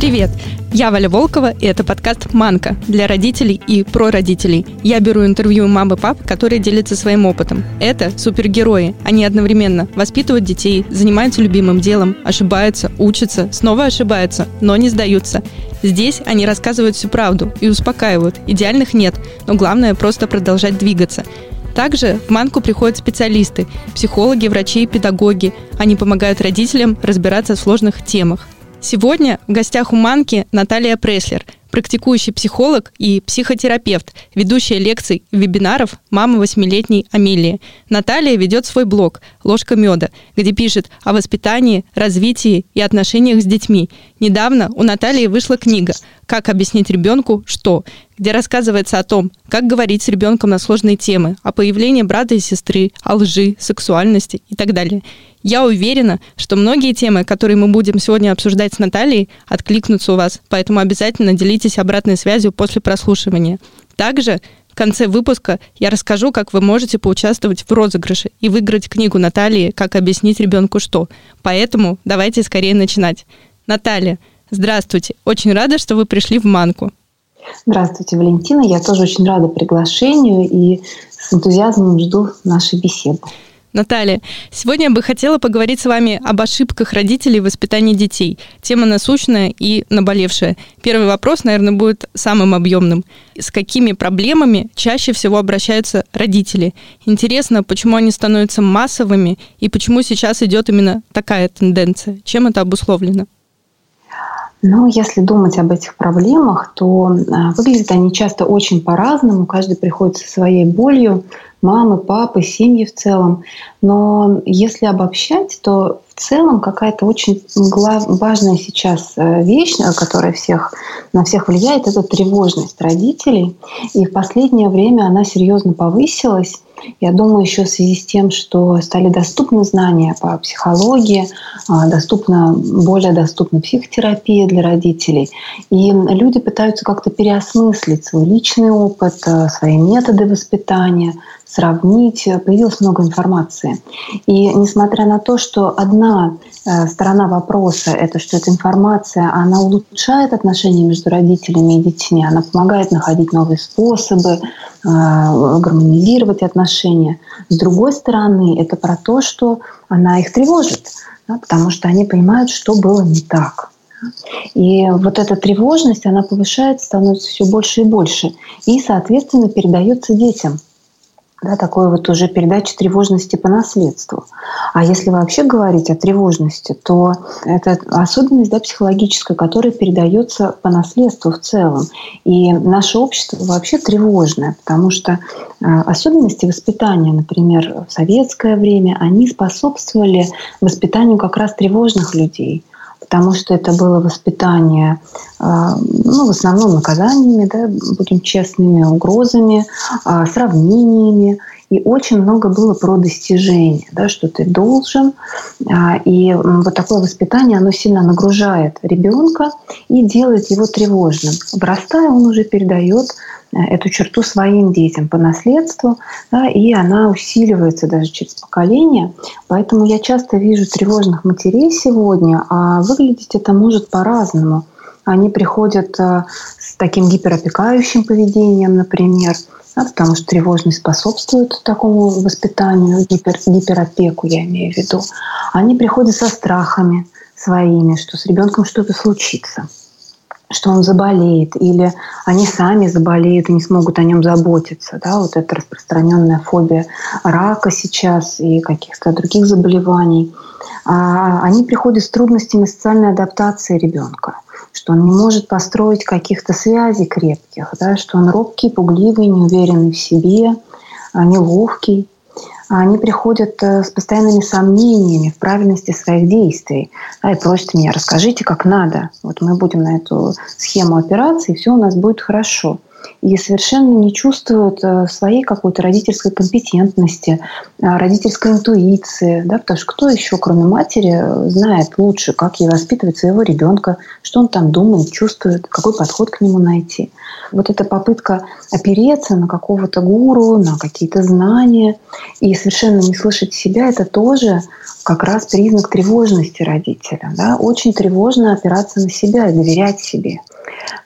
Привет! Я Валя Волкова, и это подкаст «Манка» для родителей и про родителей. Я беру интервью мам и пап, которые делятся своим опытом. Это супергерои. Они одновременно воспитывают детей, занимаются любимым делом, ошибаются, учатся, снова ошибаются, но не сдаются. Здесь они рассказывают всю правду и успокаивают. Идеальных нет, но главное просто продолжать двигаться. Также в Манку приходят специалисты, психологи, врачи, педагоги. Они помогают родителям разбираться в сложных темах. Сегодня в гостях у Манки Наталья Преслер, практикующий психолог и психотерапевт, ведущая лекций и вебинаров мама восьмилетней Амелии. Наталья ведет свой блог «Ложка меда», где пишет о воспитании, развитии и отношениях с детьми. Недавно у Натальи вышла книга «Как объяснить ребенку что», где рассказывается о том, как говорить с ребенком на сложные темы, о появлении брата и сестры, о лжи, сексуальности и так далее. Я уверена, что многие темы, которые мы будем сегодня обсуждать с Натальей, откликнутся у вас, поэтому обязательно делитесь обратной связью после прослушивания. Также в конце выпуска я расскажу, как вы можете поучаствовать в розыгрыше и выиграть книгу Натальи «Как объяснить ребенку что». Поэтому давайте скорее начинать. Наталья, здравствуйте. Очень рада, что вы пришли в Манку. Здравствуйте, Валентина. Я тоже очень рада приглашению и с энтузиазмом жду нашей беседы. Наталья, сегодня я бы хотела поговорить с вами об ошибках родителей в воспитании детей. Тема насущная и наболевшая. Первый вопрос, наверное, будет самым объемным. С какими проблемами чаще всего обращаются родители? Интересно, почему они становятся массовыми и почему сейчас идет именно такая тенденция? Чем это обусловлено? Ну, если думать об этих проблемах, то а, выглядят они часто очень по-разному. Каждый приходит со своей болью, мамы, папы, семьи в целом. Но если обобщать, то в целом какая-то очень важная сейчас э, вещь, э, которая всех, на всех влияет, это тревожность родителей. И в последнее время она серьезно повысилась. Я думаю, еще в связи с тем, что стали доступны знания по психологии, а, доступна, более доступна психотерапия для родителей. И люди пытаются как-то переосмыслить свой личный опыт, э, свои методы воспитания, сравнить. Появилось много информации. И несмотря на то, что одна э, сторона вопроса – это что эта информация, она улучшает отношения между родителями и детьми, она помогает находить новые способы, гармонизировать отношения. С другой стороны, это про то, что она их тревожит, да, потому что они понимают, что было не так. И вот эта тревожность, она повышается, становится все больше и больше. И, соответственно, передается детям – да, такой вот уже передача тревожности по наследству. А если вообще говорить о тревожности, то это особенность да, психологическая, которая передается по наследству в целом. И наше общество вообще тревожное, потому что э, особенности воспитания, например, в советское время, они способствовали воспитанию как раз тревожных людей – потому что это было воспитание, а, ну, в основном наказаниями, да, будем честными, угрозами, а, сравнениями. И очень много было про достижение, да, что ты должен. А, и вот такое воспитание, оно сильно нагружает ребенка и делает его тревожным. Вырастая, он уже передает эту черту своим детям по наследству, да, и она усиливается даже через поколение. Поэтому я часто вижу тревожных матерей сегодня, а выглядеть это может по-разному. Они приходят э, с таким гиперопекающим поведением, например, да, потому что тревожность способствует такому воспитанию, гипер, гиперопеку я имею в виду. Они приходят со страхами своими, что с ребенком что-то случится – что он заболеет, или они сами заболеют и не смогут о нем заботиться. Да? Вот это распространенная фобия рака сейчас и каких-то других заболеваний. А они приходят с трудностями социальной адаптации ребенка что он не может построить каких-то связей крепких, да, что он робкий, пугливый, неуверенный в себе, а, неловкий они приходят э, с постоянными сомнениями в правильности своих действий. Да, и просят меня, расскажите, как надо. Вот мы будем на эту схему операции, и все у нас будет хорошо. И совершенно не чувствуют э, своей какой-то родительской компетентности, э, родительской интуиции, да, потому что кто еще, кроме матери, знает лучше, как ей воспитывать своего ребенка, что он там думает, чувствует, какой подход к нему найти. Вот эта попытка опереться на какого-то гуру, на какие-то знания и совершенно не слышать себя, это тоже как раз признак тревожности родителя. Да? Очень тревожно опираться на себя доверять себе.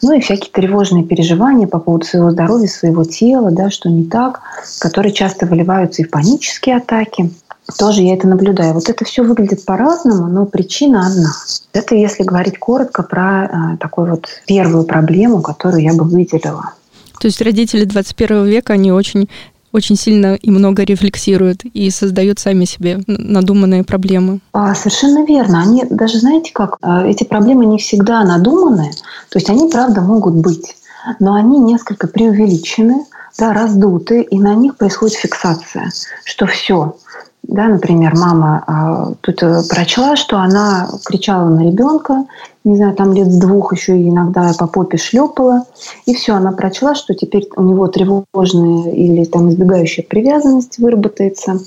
Ну и всякие тревожные переживания по поводу своего здоровья, своего тела, да, что не так, которые часто выливаются и в панические атаки. Тоже я это наблюдаю. Вот это все выглядит по-разному, но причина одна. Это если говорить коротко про э, такую вот первую проблему, которую я бы выделила. То есть родители 21 века, они очень очень сильно и много рефлексируют и создают сами себе надуманные проблемы. А, совершенно верно. Они даже, знаете как, а, эти проблемы не всегда надуманные, то есть они, правда, могут быть, но они несколько преувеличены, да, раздуты, и на них происходит фиксация, что все, да, например, мама а, тут э, прочла, что она кричала на ребенка, не знаю, там лет с двух еще иногда по попе шлепала, и все, она прочла, что теперь у него тревожная или там избегающая привязанность выработается,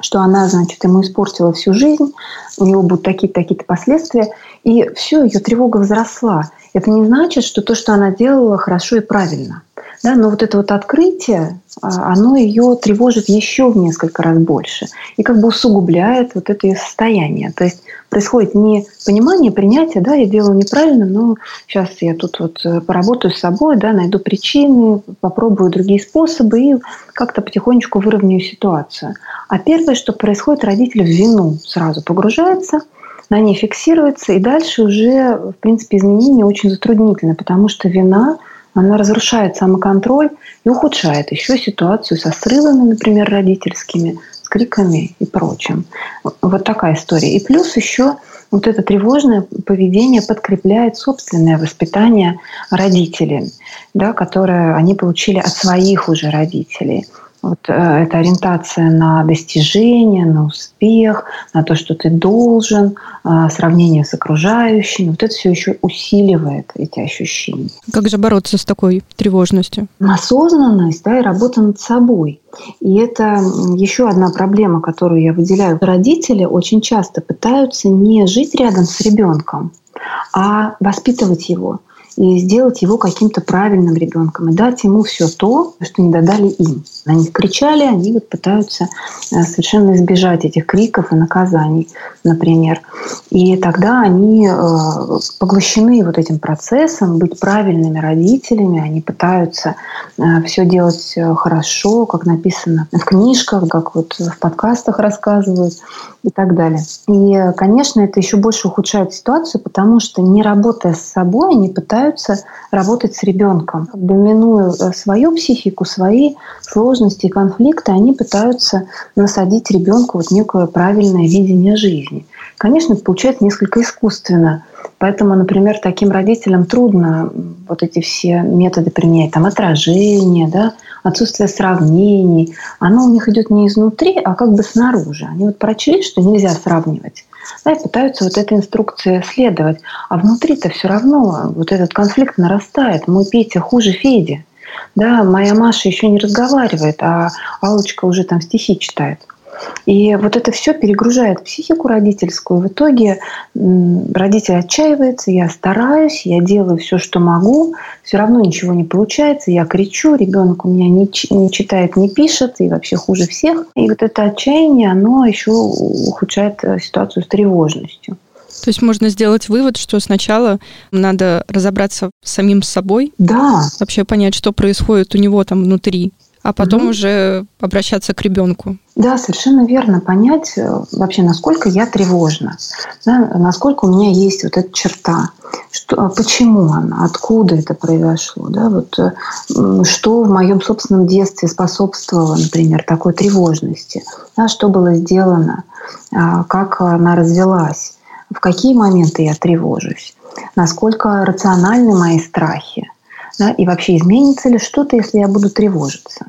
что она, значит, ему испортила всю жизнь, у него будут такие-то такие последствия, и все, ее тревога возросла. Это не значит, что то, что она делала, хорошо и правильно. Да, но вот это вот открытие, а, оно ее тревожит еще в несколько раз больше и как бы усугубляет вот это ее состояние. То есть происходит не понимание, принятие, да, я делаю неправильно, но сейчас я тут вот э, поработаю с собой, да, найду причины, попробую другие способы и как-то потихонечку выровняю ситуацию. А первое, что происходит, родитель в вину сразу погружается – на ней фиксируется, и дальше уже, в принципе, изменения очень затруднительны, потому что вина, она разрушает самоконтроль и ухудшает еще ситуацию со срывами, например, родительскими, с криками и прочим. Вот такая история. И плюс еще вот это тревожное поведение подкрепляет собственное воспитание родителей, да, которое они получили от своих уже родителей – вот э, эта ориентация на достижение, на успех, на то, что ты должен, э, сравнение с окружающими, вот это все еще усиливает эти ощущения. Как же бороться с такой тревожностью? Осознанность да, и работа над собой. И это еще одна проблема, которую я выделяю. Родители очень часто пытаются не жить рядом с ребенком, а воспитывать его и сделать его каким-то правильным ребенком и дать ему все то, что не додали им. Они кричали, они вот пытаются э, совершенно избежать этих криков и наказаний, например. И тогда они э, поглощены вот этим процессом быть правильными родителями, они пытаются э, все делать хорошо, как написано в книжках, как вот в подкастах рассказывают и так далее. И, конечно, это еще больше ухудшает ситуацию, потому что не работая с собой, они пытаются работать с ребенком. Как бы минуя свою психику, свои сложности и конфликты, они пытаются насадить ребенку вот некое правильное видение жизни. Конечно, это получается несколько искусственно. Поэтому, например, таким родителям трудно вот эти все методы применять, там отражение, да, отсутствие сравнений. Оно у них идет не изнутри, а как бы снаружи. Они вот прочли, что нельзя сравнивать. Да, и пытаются вот этой инструкции следовать. А внутри-то все равно вот этот конфликт нарастает. Мой Петя хуже Феди. Да, моя Маша еще не разговаривает, а Алочка уже там стихи читает. И вот это все перегружает психику родительскую. В итоге родитель отчаивается, я стараюсь, я делаю все, что могу, все равно ничего не получается, я кричу, ребенок у меня не, не читает, не пишет, и вообще хуже всех. И вот это отчаяние, оно еще ухудшает э, ситуацию с тревожностью. То есть можно сделать вывод, что сначала надо разобраться с самим собой. Да. Вообще понять, что происходит у него там внутри, а потом угу. уже обращаться к ребенку. Да, совершенно верно. Понять э, вообще, насколько я тревожна, да, насколько у меня есть вот эта черта, что, а почему она, откуда это произошло, да, вот, э, что в моем собственном детстве способствовало, например, такой тревожности, да, что было сделано, а, как она развелась в какие моменты я тревожусь, насколько рациональны мои страхи, да, и вообще изменится ли что-то, если я буду тревожиться.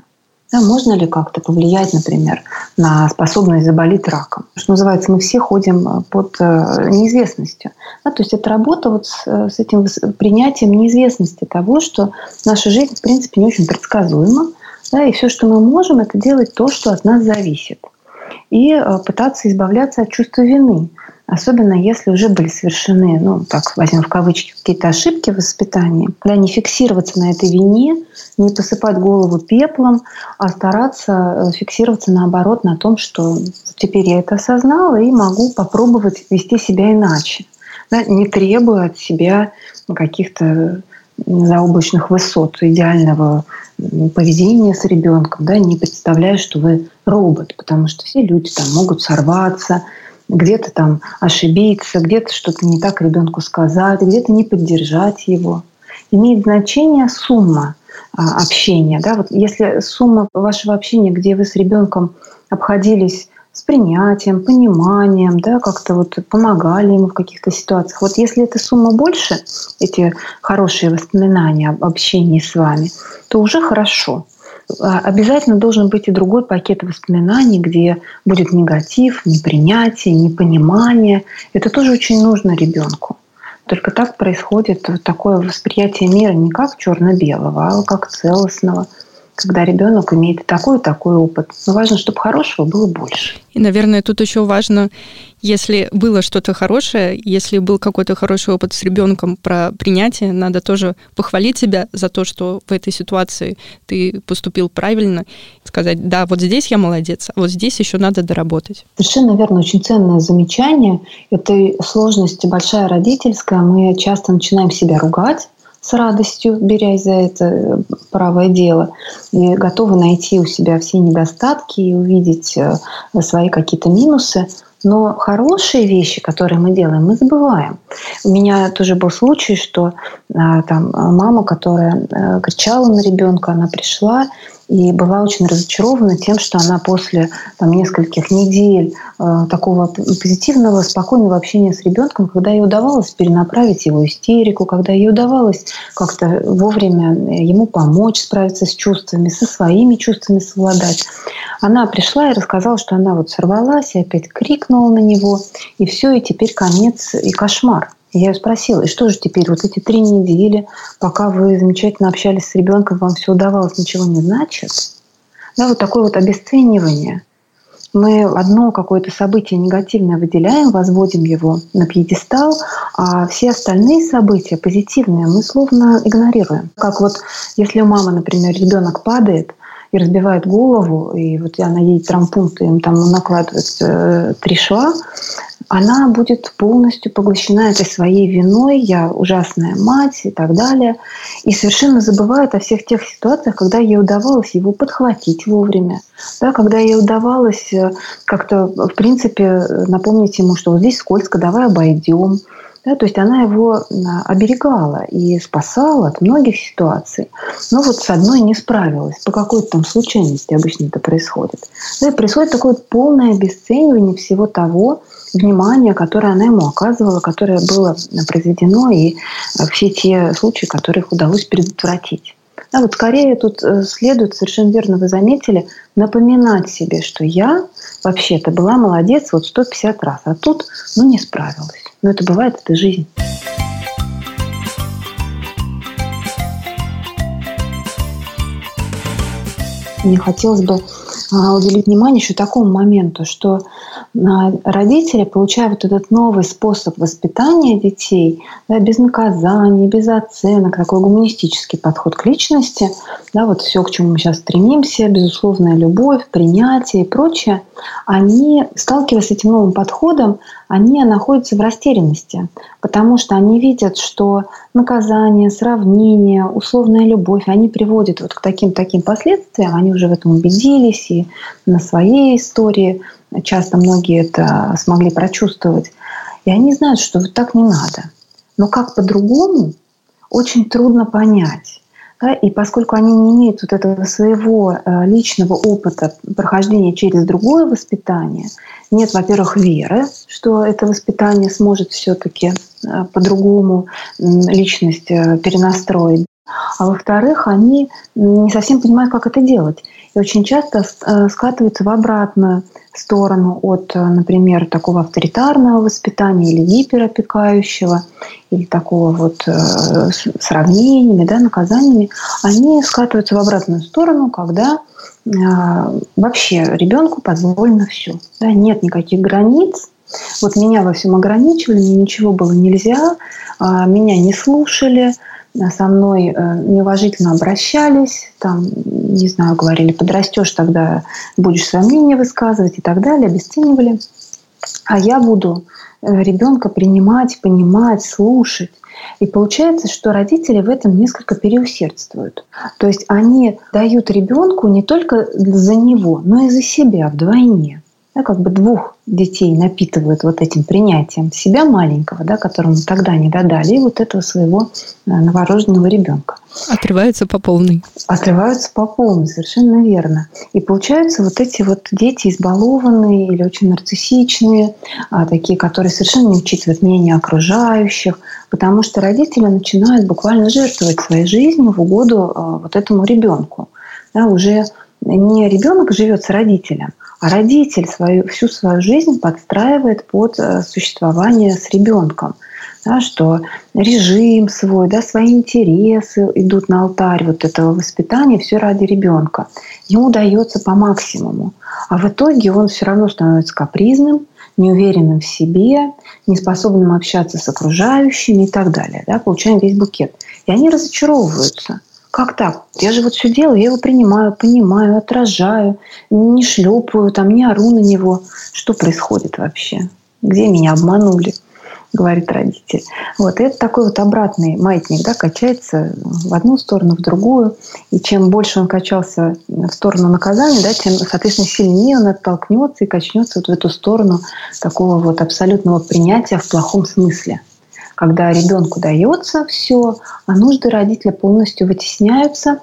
Да, можно ли как-то повлиять, например, на способность заболеть раком. Что называется, мы все ходим под неизвестностью. Да, то есть это работа вот с, с этим принятием неизвестности того, что наша жизнь, в принципе, не очень предсказуема, да, и все, что мы можем, это делать то, что от нас зависит. И пытаться избавляться от чувства вины – Особенно если уже были совершены, ну, так возьмем в кавычки, какие-то ошибки в воспитании. Да, не фиксироваться на этой вине, не посыпать голову пеплом, а стараться э, фиксироваться наоборот на том, что теперь я это осознала и могу попробовать вести себя иначе. Да, не требуя от себя каких-то заоблачных высот, идеального поведения с ребенком, да, не представляя, что вы робот, потому что все люди там могут сорваться, где-то там ошибиться, где-то что-то не так ребенку сказать, где-то не поддержать его. Имеет значение сумма а, общения. Да? Вот если сумма вашего общения, где вы с ребенком обходились с принятием, пониманием, да, как-то вот помогали ему в каких-то ситуациях. Вот если эта сумма больше, эти хорошие воспоминания об общении с вами, то уже хорошо. А, обязательно должен быть и другой пакет воспоминаний, где будет негатив, непринятие, непонимание. Это тоже очень нужно ребенку. Только так происходит такое восприятие мира не как черно-белого, а как целостного – когда ребенок имеет такой и такой опыт. Но важно, чтобы хорошего было больше. И, наверное, тут еще важно, если было что-то хорошее, если был какой-то хороший опыт с ребенком про принятие, надо тоже похвалить себя за то, что в этой ситуации ты поступил правильно, сказать, да, вот здесь я молодец, а вот здесь еще надо доработать. Совершенно верно, очень ценное замечание. Этой сложности большая родительская. Мы часто начинаем себя ругать, с радостью, берясь за это правое дело, и готовы найти у себя все недостатки и увидеть э, свои какие-то минусы. Но хорошие вещи, которые мы делаем, мы забываем. У меня тоже был случай, что а, там мама, которая а, кричала на ребенка, она пришла и была очень разочарована тем, что она после там, нескольких недель э, такого позитивного, спокойного общения с ребенком, когда ей удавалось перенаправить его истерику, когда ей удавалось как-то вовремя ему помочь справиться с чувствами, со своими чувствами совладать, она пришла и рассказала, что она вот сорвалась и опять крикнула на него, и все, и теперь конец и кошмар. Я ее спросила, и что же теперь, вот эти три недели, пока вы замечательно общались с ребенком, вам все удавалось, ничего не значит? Да, вот такое вот обесценивание. Мы одно какое-то событие негативное выделяем, возводим его на пьедестал, а все остальные события позитивные мы словно игнорируем. Как вот если у мамы, например, ребенок падает и разбивает голову, и вот она едет травмпункт, и им там накладывают э, три шва, она будет полностью поглощена этой своей виной, я ужасная мать и так далее, и совершенно забывает о всех тех ситуациях, когда ей удавалось его подхватить вовремя, да, когда ей удавалось э, как-то, в принципе, напомнить ему, что вот здесь скользко, давай обойдем, да, то есть она его оберегала и спасала от многих ситуаций. Но вот с одной не справилась. По какой-то там случайности обычно это происходит. Да, и происходит такое полное обесценивание всего того, внимания, которое она ему оказывала, которое было произведено, и э, все те случаи, которых удалось предотвратить. Да, вот скорее тут э, следует, совершенно верно вы заметили, напоминать себе, что я вообще-то была молодец вот 150 раз, а тут, ну, не справилась. Но это бывает, это жизнь. Мне хотелось бы а, уделить внимание еще такому моменту, что родители, получая вот этот новый способ воспитания детей, да, без наказаний, без оценок, такой гуманистический подход к личности, да, вот все, к чему мы сейчас стремимся, безусловная любовь, принятие и прочее, они, сталкиваясь с этим новым подходом, они находятся в растерянности, потому что они видят, что наказание, сравнение, условная любовь, они приводят вот к таким-таким последствиям, они уже в этом убедились и на своей истории часто многие это смогли прочувствовать. И они знают, что вот так не надо. Но как по-другому, очень трудно понять. Да? И поскольку они не имеют вот этого своего э, личного опыта прохождения через другое воспитание, нет, во-первых, веры, что это воспитание сможет все-таки э, по-другому личность э, перенастроить. А во-вторых, они не совсем понимают, как это делать. И очень часто э, скатываются в обратную сторону от, э, например, такого авторитарного воспитания или гиперопекающего, или такого вот э, сравнениями, да, наказаниями, они скатываются в обратную сторону, когда э, вообще ребенку позволено все. Да, нет никаких границ. Вот меня во всем ограничивали, мне ничего было нельзя, э, меня не слушали, со мной э, неуважительно обращались, там, не знаю, говорили, подрастешь, тогда будешь свое мнение высказывать и так далее, обесценивали. А я буду э, ребенка принимать, понимать, слушать. И получается, что родители в этом несколько переусердствуют. То есть они дают ребенку не только за него, но и за себя вдвойне да, как бы двух детей напитывают вот этим принятием себя маленького, да, которому тогда не додали, и вот этого своего э, новорожденного ребенка. Отрываются по полной. Отрываются по полной, совершенно верно. И получаются вот эти вот дети избалованные или очень нарциссичные, а, такие, которые совершенно не учитывают мнение окружающих, потому что родители начинают буквально жертвовать своей жизнью в угоду а, вот этому ребенку. Да, уже не ребенок живет с родителем, а родитель свою, всю свою жизнь подстраивает под э, существование с ребенком. Да, что режим свой, да, свои интересы идут на алтарь вот этого воспитания, все ради ребенка. Ему удается по максимуму. А в итоге он все равно становится капризным, неуверенным в себе, неспособным общаться с окружающими и так далее. Да, получаем весь букет. И они разочаровываются – как так? Я же вот все делаю, я его принимаю, понимаю, отражаю, не шлепаю, там, не ору на него. Что происходит вообще? Где меня обманули? говорит родитель. Вот и это такой вот обратный маятник, да, качается в одну сторону, в другую. И чем больше он качался в сторону наказания, да, тем, соответственно, сильнее он оттолкнется и качнется вот в эту сторону такого вот абсолютного принятия в плохом смысле когда ребенку дается все, а нужды родителя полностью вытесняются,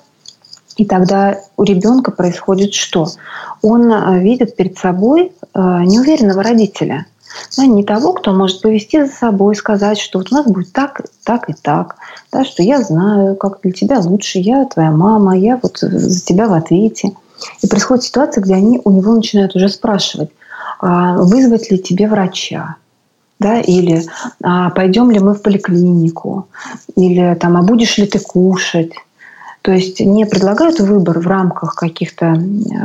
и тогда у ребенка происходит что? Он э, видит перед собой э, неуверенного родителя. Да, не того, кто может повести за собой, сказать, что вот у нас будет так, так и так, да, что я знаю, как для тебя лучше, я твоя мама, я вот за тебя в ответе. И происходит ситуация, где они у него начинают уже спрашивать, а вызвать ли тебе врача, да, или а, пойдем ли мы в поликлинику, или там, а будешь ли ты кушать. То есть не предлагают выбор в рамках каких-то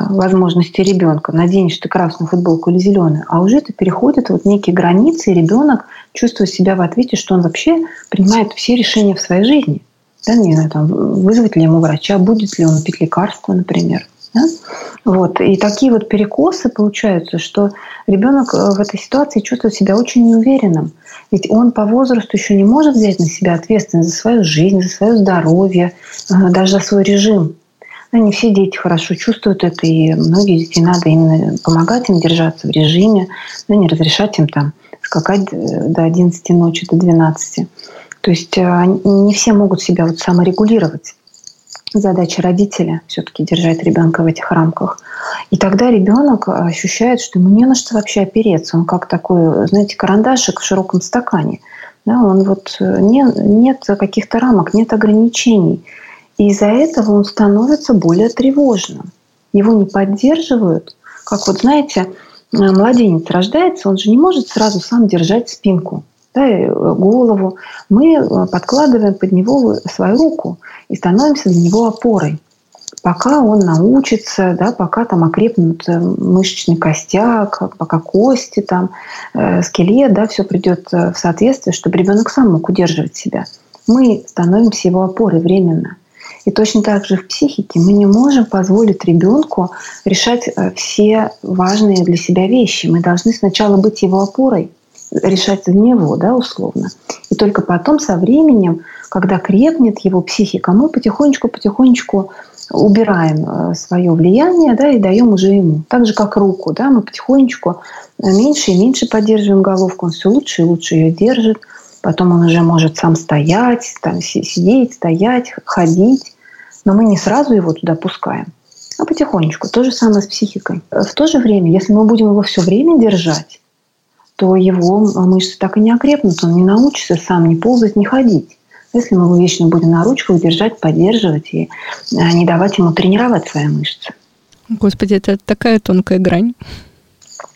возможностей ребенка, наденешь ты красную футболку или зеленую, а уже это переходит вот некие границы, и ребенок чувствует себя в ответе, что он вообще принимает все решения в своей жизни. Да, не знаю, там, вызвать ли ему врача, будет ли он пить лекарства, например. Да? Вот. И такие вот перекосы получаются, что ребенок э, в этой ситуации чувствует себя очень неуверенным. Ведь он по возрасту еще не может взять на себя ответственность за свою жизнь, за свое здоровье, э, даже за свой режим. Но не все дети хорошо чувствуют это, и многие детей надо именно помогать им держаться в режиме, да, не разрешать им там скакать э, до 11 ночи, до 12. То есть не все могут себя вот саморегулировать задача родителя все-таки держать ребенка в этих рамках. И тогда ребенок ощущает, что ему не на что вообще опереться. Он как такой, знаете, карандашик в широком стакане. Да, он вот э, не, нет каких-то рамок, нет ограничений. И из-за этого он становится более тревожным. Его не поддерживают. Как вот, знаете, э, младенец рождается, он же не может сразу сам держать спинку да, э, голову, мы э, подкладываем под него свою руку и становимся для него опорой. Пока он научится, да, пока там окрепнут э, мышечный костяк, пока кости, там, э, скелет, да, все придет в соответствие, чтобы ребенок сам мог удерживать себя. Мы становимся его опорой временно. И точно так же в психике мы не можем позволить ребенку решать все важные для себя вещи. Мы должны сначала быть его опорой – решать за него, да, условно. И только потом, со временем, когда крепнет его психика, мы потихонечку-потихонечку убираем э, свое влияние да, и даем уже ему. Так же, как руку. Да, мы потихонечку э, меньше и меньше поддерживаем головку, он все лучше и лучше ее держит. Потом он уже может сам стоять, там, сидеть, стоять, ходить. Но мы не сразу его туда пускаем, а потихонечку. То же самое с психикой. В то же время, если мы будем его все время держать, то его мышцы так и не окрепнут, он не научится сам не ползать, не ходить. если мы его вечно будем на ручках держать, поддерживать и а, не давать ему тренировать свои мышцы. Господи, это такая тонкая грань.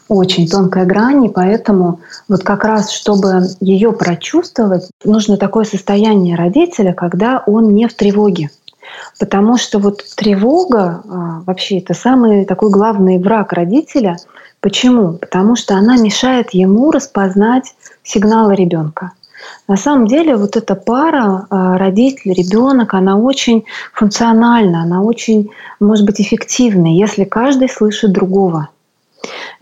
Очень тонкая грань, и поэтому вот как раз, чтобы ее прочувствовать, нужно такое состояние родителя, когда он не в тревоге. Потому что вот тревога а, вообще это самый такой главный враг родителя. Почему? Потому что она мешает ему распознать сигналы ребенка. На самом деле вот эта пара а, родитель, ребенок, она очень функциональна, она очень, может быть, эффективна, если каждый слышит другого.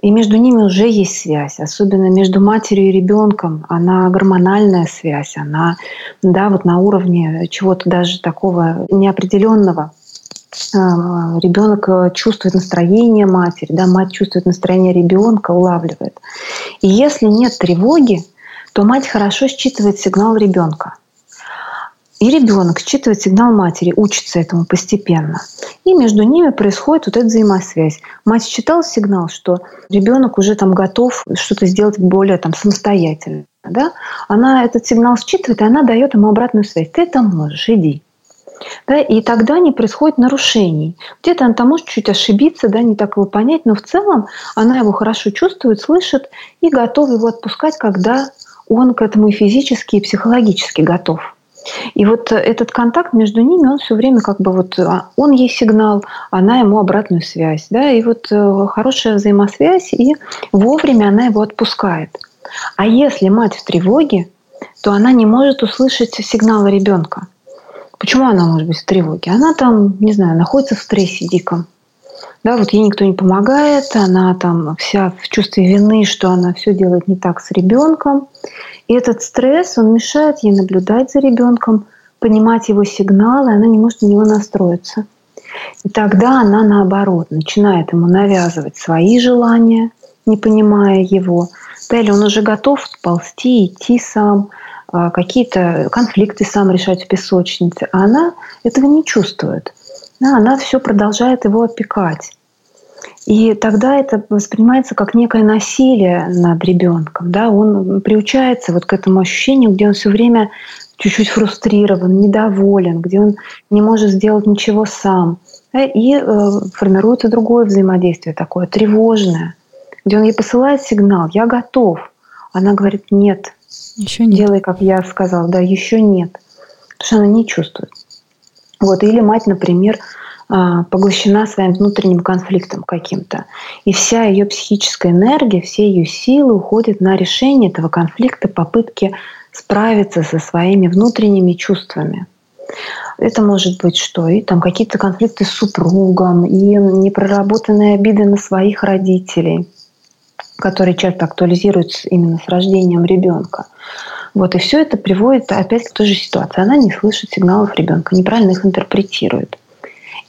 И между ними уже есть связь, особенно между матерью и ребенком. Она гормональная связь, она да, вот на уровне чего-то даже такого неопределенного. А, ребенок чувствует настроение матери, да, мать чувствует настроение ребенка, улавливает. И если нет тревоги, то мать хорошо считывает сигнал ребенка. И ребенок считывает сигнал матери, учится этому постепенно. И между ними происходит вот эта взаимосвязь. Мать считала сигнал, что ребенок уже там готов что-то сделать более там, самостоятельно. Да? Она этот сигнал считывает, и она дает ему обратную связь. Ты это можешь, иди. Да, и тогда не происходит нарушений. Где-то она там может чуть ошибиться, да, не так его понять, но в целом она его хорошо чувствует, слышит и готова его отпускать, когда он к этому и физически, и психологически готов. И вот этот контакт между ними, он все время как бы вот, а, он ей сигнал, она ему обратную связь. Да? И вот э, хорошая взаимосвязь, и вовремя она его отпускает. А если мать в тревоге, то она не может услышать сигналы ребенка. Почему она может быть в тревоге? Она там, не знаю, находится в стрессе диком. Да, вот ей никто не помогает, она там вся в чувстве вины, что она все делает не так с ребенком. И этот стресс, он мешает ей наблюдать за ребенком, понимать его сигналы, она не может на него настроиться. И тогда она, наоборот, начинает ему навязывать свои желания, не понимая его. Да, или он уже готов ползти, идти сам, а, какие-то конфликты сам решать в песочнице, а она этого не чувствует она все продолжает его опекать. И тогда это воспринимается как некое насилие над ребенком. Да? Он приучается вот к этому ощущению, где он все время чуть-чуть фрустрирован, недоволен, где он не может сделать ничего сам. Да? И э, формируется другое взаимодействие, такое тревожное, где он ей посылает сигнал «я готов». Она говорит «нет». Еще нет. Делай, как я сказал. Да, еще нет. Потому что она не чувствует. Вот, или мать, например, поглощена своим внутренним конфликтом каким-то. И вся ее психическая энергия, все ее силы уходят на решение этого конфликта, попытки справиться со своими внутренними чувствами. Это может быть что? И там какие-то конфликты с супругом, и непроработанные обиды на своих родителей, которые часто актуализируются именно с рождением ребенка. Вот, и все это приводит опять к той же ситуации. Она не слышит сигналов ребенка, неправильно их интерпретирует.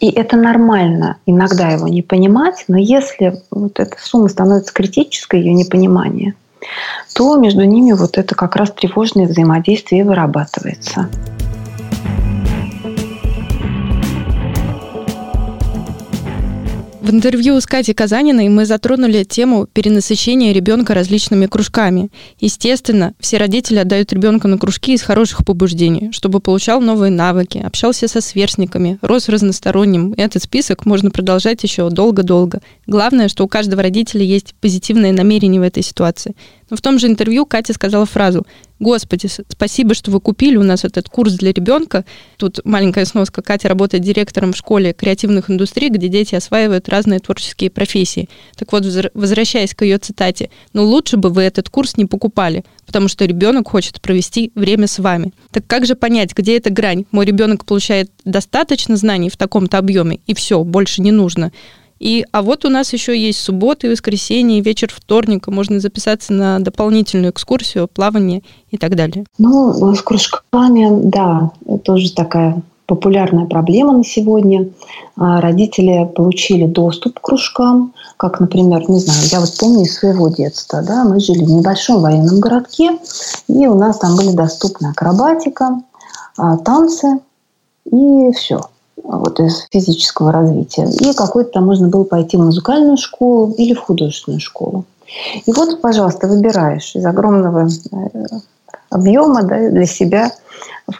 И это нормально иногда его не понимать, но если вот эта сумма становится критической, ее непонимание, то между ними вот это как раз тревожное взаимодействие вырабатывается. В интервью с Катей Казаниной мы затронули тему перенасыщения ребенка различными кружками. Естественно, все родители отдают ребенка на кружки из хороших побуждений, чтобы получал новые навыки, общался со сверстниками, рос разносторонним. И этот список можно продолжать еще долго-долго. Главное, что у каждого родителя есть позитивное намерение в этой ситуации. Но в том же интервью Катя сказала фразу Господи, спасибо, что вы купили у нас этот курс для ребенка. Тут маленькая сноска. Катя работает директором в школе креативных индустрий, где дети осваивают разные творческие профессии. Так вот, возвращаясь к ее цитате, ну лучше бы вы этот курс не покупали, потому что ребенок хочет провести время с вами. Так как же понять, где эта грань? Мой ребенок получает достаточно знаний в таком-то объеме, и все, больше не нужно. И, а вот у нас еще есть субботы, воскресенье, вечер вторника. Можно записаться на дополнительную экскурсию, плавание и так далее. Ну, с кружками, да, тоже такая популярная проблема на сегодня. А, родители получили доступ к кружкам, как, например, не знаю, я вот помню из своего детства, да, мы жили в небольшом военном городке, и у нас там были доступны акробатика, а, танцы и все вот из физического развития. И какой-то там можно было пойти в музыкальную школу или в художественную школу. И вот, пожалуйста, выбираешь из огромного э, объема да, для себя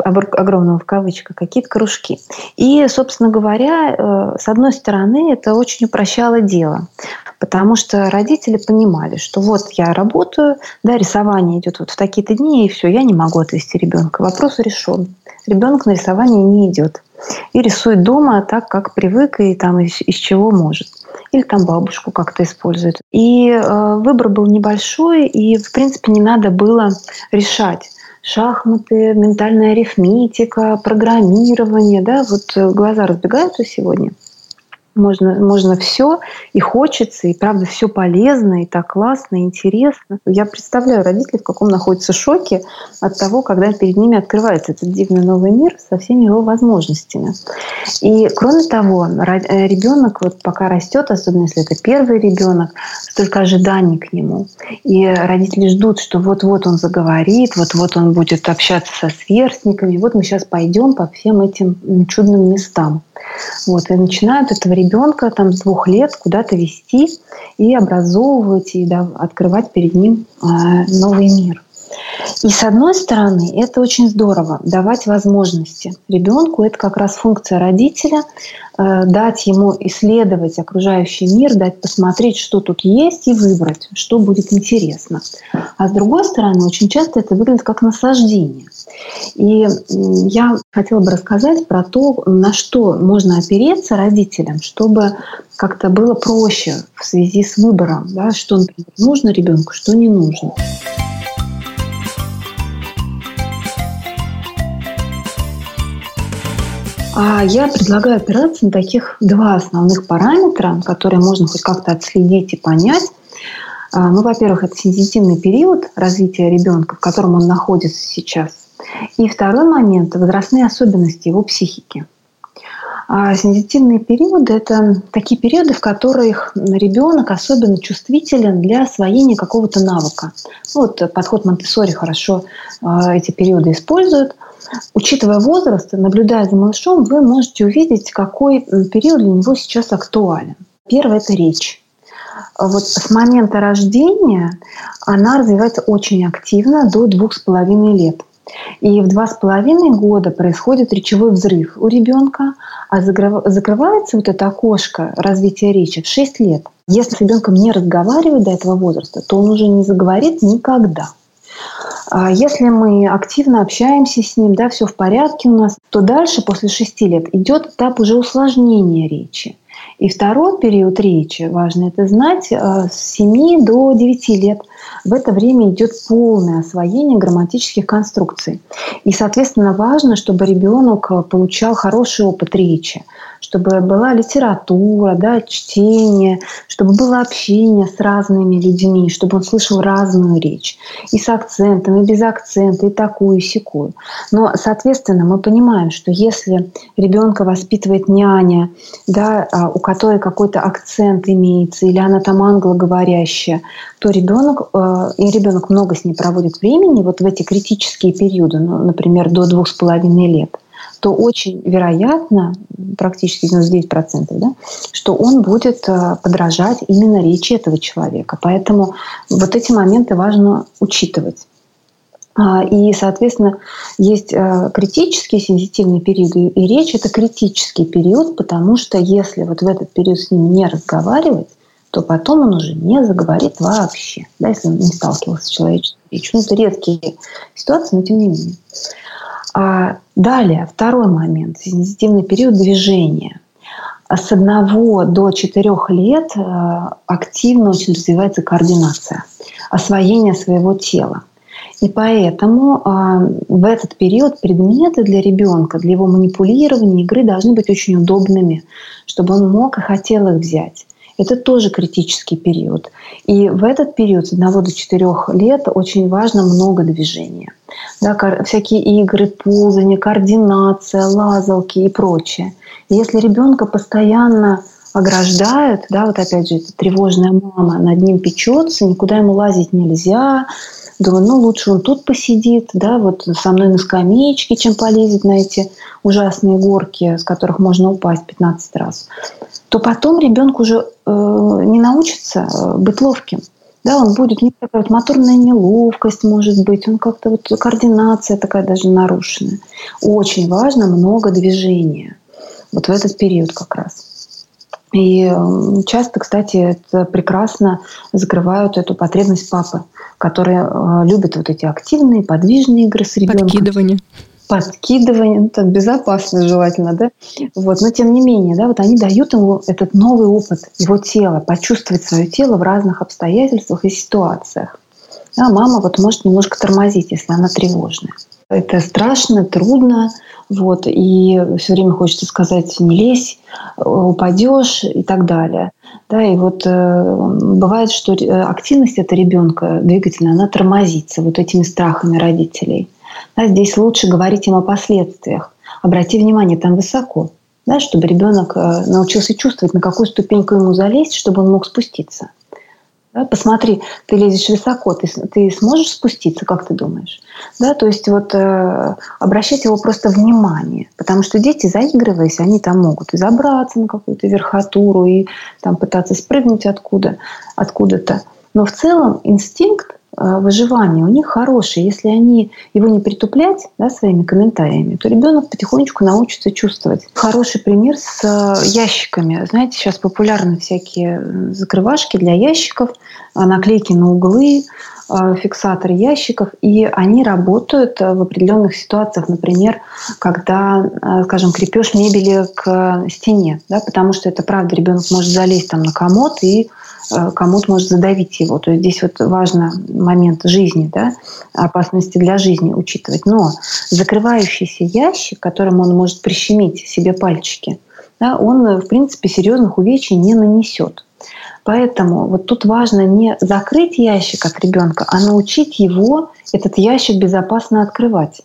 огромного в кавычках, какие-то кружки. И, собственно говоря, э, с одной стороны, это очень упрощало дело, потому что родители понимали, что вот я работаю, да, рисование идет вот в такие-то дни, и все, я не могу отвести ребенка. Вопрос решен. Ребенок на рисование не идет и рисует дома так, как привык и там из, из чего может. Или там бабушку как-то использует. И э, выбор был небольшой, и в принципе не надо было решать шахматы, ментальная арифметика, программирование, да, вот э, глаза разбегаются сегодня – можно, можно все, и хочется, и правда все полезно, и так классно, и интересно. Я представляю родителей, в каком находятся шоке от того, когда перед ними открывается этот дивный новый мир со всеми его возможностями. И кроме того, э, ребенок вот пока растет, особенно если это первый ребенок, столько ожиданий к нему. И родители ждут, что вот-вот он заговорит, вот-вот он будет общаться со сверстниками, вот мы сейчас пойдем по всем этим чудным местам. Вот, и начинают этого ребенка там с двух лет куда-то вести и образовывать, и да, открывать перед ним э, новый мир. И с одной стороны, это очень здорово, давать возможности ребенку. Это как раз функция родителя, э, дать ему исследовать окружающий мир, дать посмотреть, что тут есть, и выбрать, что будет интересно. А с другой стороны, очень часто это выглядит как наслаждение. И я хотела бы рассказать про то, на что можно опереться родителям, чтобы как-то было проще в связи с выбором, да, что например, нужно ребенку, что не нужно. А я предлагаю опираться на таких два основных параметра, которые можно хоть как-то отследить и понять. А, ну, во-первых, это сенситивный период развития ребенка, в котором он находится сейчас. И второй момент – возрастные особенности его психики. А сенситивные периоды – это такие периоды, в которых ребенок особенно чувствителен для освоения какого-то навыка. Вот подход монте хорошо а, эти периоды использует – Учитывая возраст, наблюдая за малышом, вы можете увидеть, какой период для него сейчас актуален. Первое – это речь. Вот с момента рождения она развивается очень активно до двух с половиной лет. И в два с половиной года происходит речевой взрыв у ребенка, а закрывается вот это окошко развития речи в 6 лет. Если с ребенком не разговаривать до этого возраста, то он уже не заговорит никогда. А если мы активно общаемся с ним, да, все в порядке у нас, то дальше, после шести лет, идет этап уже усложнения речи. И второй период речи, важно это знать, э, с 7 до 9 лет. В это время идет полное освоение грамматических конструкций. И, соответственно, важно, чтобы ребенок получал хороший опыт речи чтобы была литература, да, чтение, чтобы было общение с разными людьми, чтобы он слышал разную речь. И с акцентом, и без акцента, и такую, и секую. Но, соответственно, мы понимаем, что если ребенка воспитывает няня, да, а, у которой какой-то акцент имеется, или она там англоговорящая, то ребенок, э, и ребенок много с ней проводит времени вот в эти критические периоды, ну, например, до двух с половиной лет – то очень вероятно, практически 99%, да, что он будет э, подражать именно речи этого человека. Поэтому вот эти моменты важно учитывать. А, и, соответственно, есть э, критические сенситивные периоды, и речь это критический период, потому что если вот в этот период с ним не разговаривать, то потом он уже не заговорит вообще, да, если он не сталкивался с человеческой речью. Ну, это редкие ситуации, но тем не менее. А далее, второй момент, сенситивный период движения. С одного до четырех лет э, активно очень развивается координация, освоение своего тела. И поэтому э, в этот период предметы для ребенка, для его манипулирования, игры должны быть очень удобными, чтобы он мог и хотел их взять. Это тоже критический период. И в этот период с 1 до 4 лет очень важно много движения. Да, всякие игры, ползание, координация, лазалки и прочее. И если ребенка постоянно ограждают, да, вот опять же, эта тревожная мама над ним печется, никуда ему лазить нельзя, Думаю, ну лучше он тут посидит, да, вот со мной на скамеечке, чем полезет на эти ужасные горки, с которых можно упасть 15 раз, то потом ребенок уже э, не научится э, быть ловким. Да, он будет не такая вот моторная неловкость, может быть, он как-то вот координация такая даже нарушенная. Очень важно много движения. Вот в этот период как раз. И часто, кстати, это прекрасно закрывают эту потребность папы, который э, любит вот эти активные, подвижные игры с ребенком. Подкидывание подкидывание, ну, так безопасно желательно, да, вот, но тем не менее, да, вот они дают ему этот новый опыт его тела, почувствовать свое тело в разных обстоятельствах и ситуациях. А мама вот может немножко тормозить, если она тревожная. Это страшно, трудно, вот, и все время хочется сказать, не лезь, упадешь и так далее. Да, и вот э, бывает, что э, активность этого ребенка двигательная, она тормозится вот этими страхами родителей. Да, здесь лучше говорить им о последствиях. Обрати внимание, там высоко, да, чтобы ребенок э, научился чувствовать, на какую ступеньку ему залезть, чтобы он мог спуститься. Да, посмотри, ты лезешь высоко, ты, ты сможешь спуститься, как ты думаешь? Да, то есть вот э, обращать его просто внимание, потому что дети, заигрываясь, они там могут и забраться на какую-то верхотуру, и там пытаться спрыгнуть откуда, откуда-то. Но в целом инстинкт выживания у них хорошие. Если они его не притуплять да, своими комментариями, то ребенок потихонечку научится чувствовать. Хороший пример с э, ящиками. Знаете, сейчас популярны всякие э, закрывашки для ящиков, наклейки на углы, фиксаторы ящиков, и они работают в определенных ситуациях, например, когда, скажем, крепеж мебели к стене, да, потому что это правда, ребенок может залезть там на комод и Э, кому-то может задавить его. То есть здесь вот важно момент жизни, да, опасности для жизни учитывать. Но закрывающийся ящик, которым он может прищемить себе пальчики, да, он, в принципе, серьезных увечий не нанесет. Поэтому вот тут важно не закрыть ящик от ребенка, а научить его этот ящик безопасно открывать.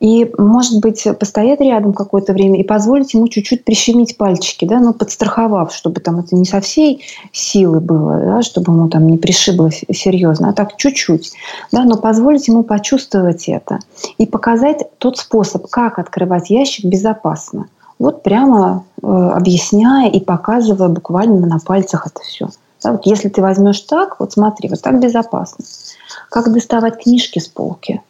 И, может быть, постоять рядом какое-то время и позволить ему чуть-чуть прищемить пальчики, да, ну, подстраховав, чтобы там это не со всей силы было, да, чтобы ему там не пришибло серьезно, а так чуть-чуть, да, но позволить ему почувствовать это и показать тот способ, как открывать ящик безопасно. Вот прямо э, объясняя и показывая буквально на пальцах это все. Да, вот если ты возьмешь так, вот смотри, вот так безопасно. Как доставать книжки с полки –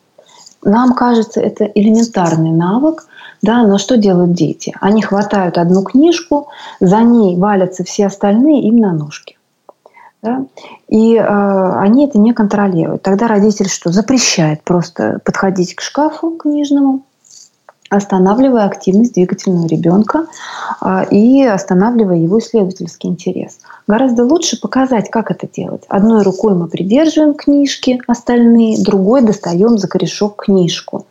нам кажется, это элементарный навык, да, но что делают дети? Они хватают одну книжку, за ней валятся все остальные им на ножки. Да? И э, они это не контролируют. Тогда родитель что? Запрещает просто подходить к шкафу книжному, останавливая активность двигательного ребенка а, и останавливая его исследовательский интерес. Гораздо лучше показать, как это делать. Одной рукой мы придерживаем книжки остальные, другой достаем за корешок книжку.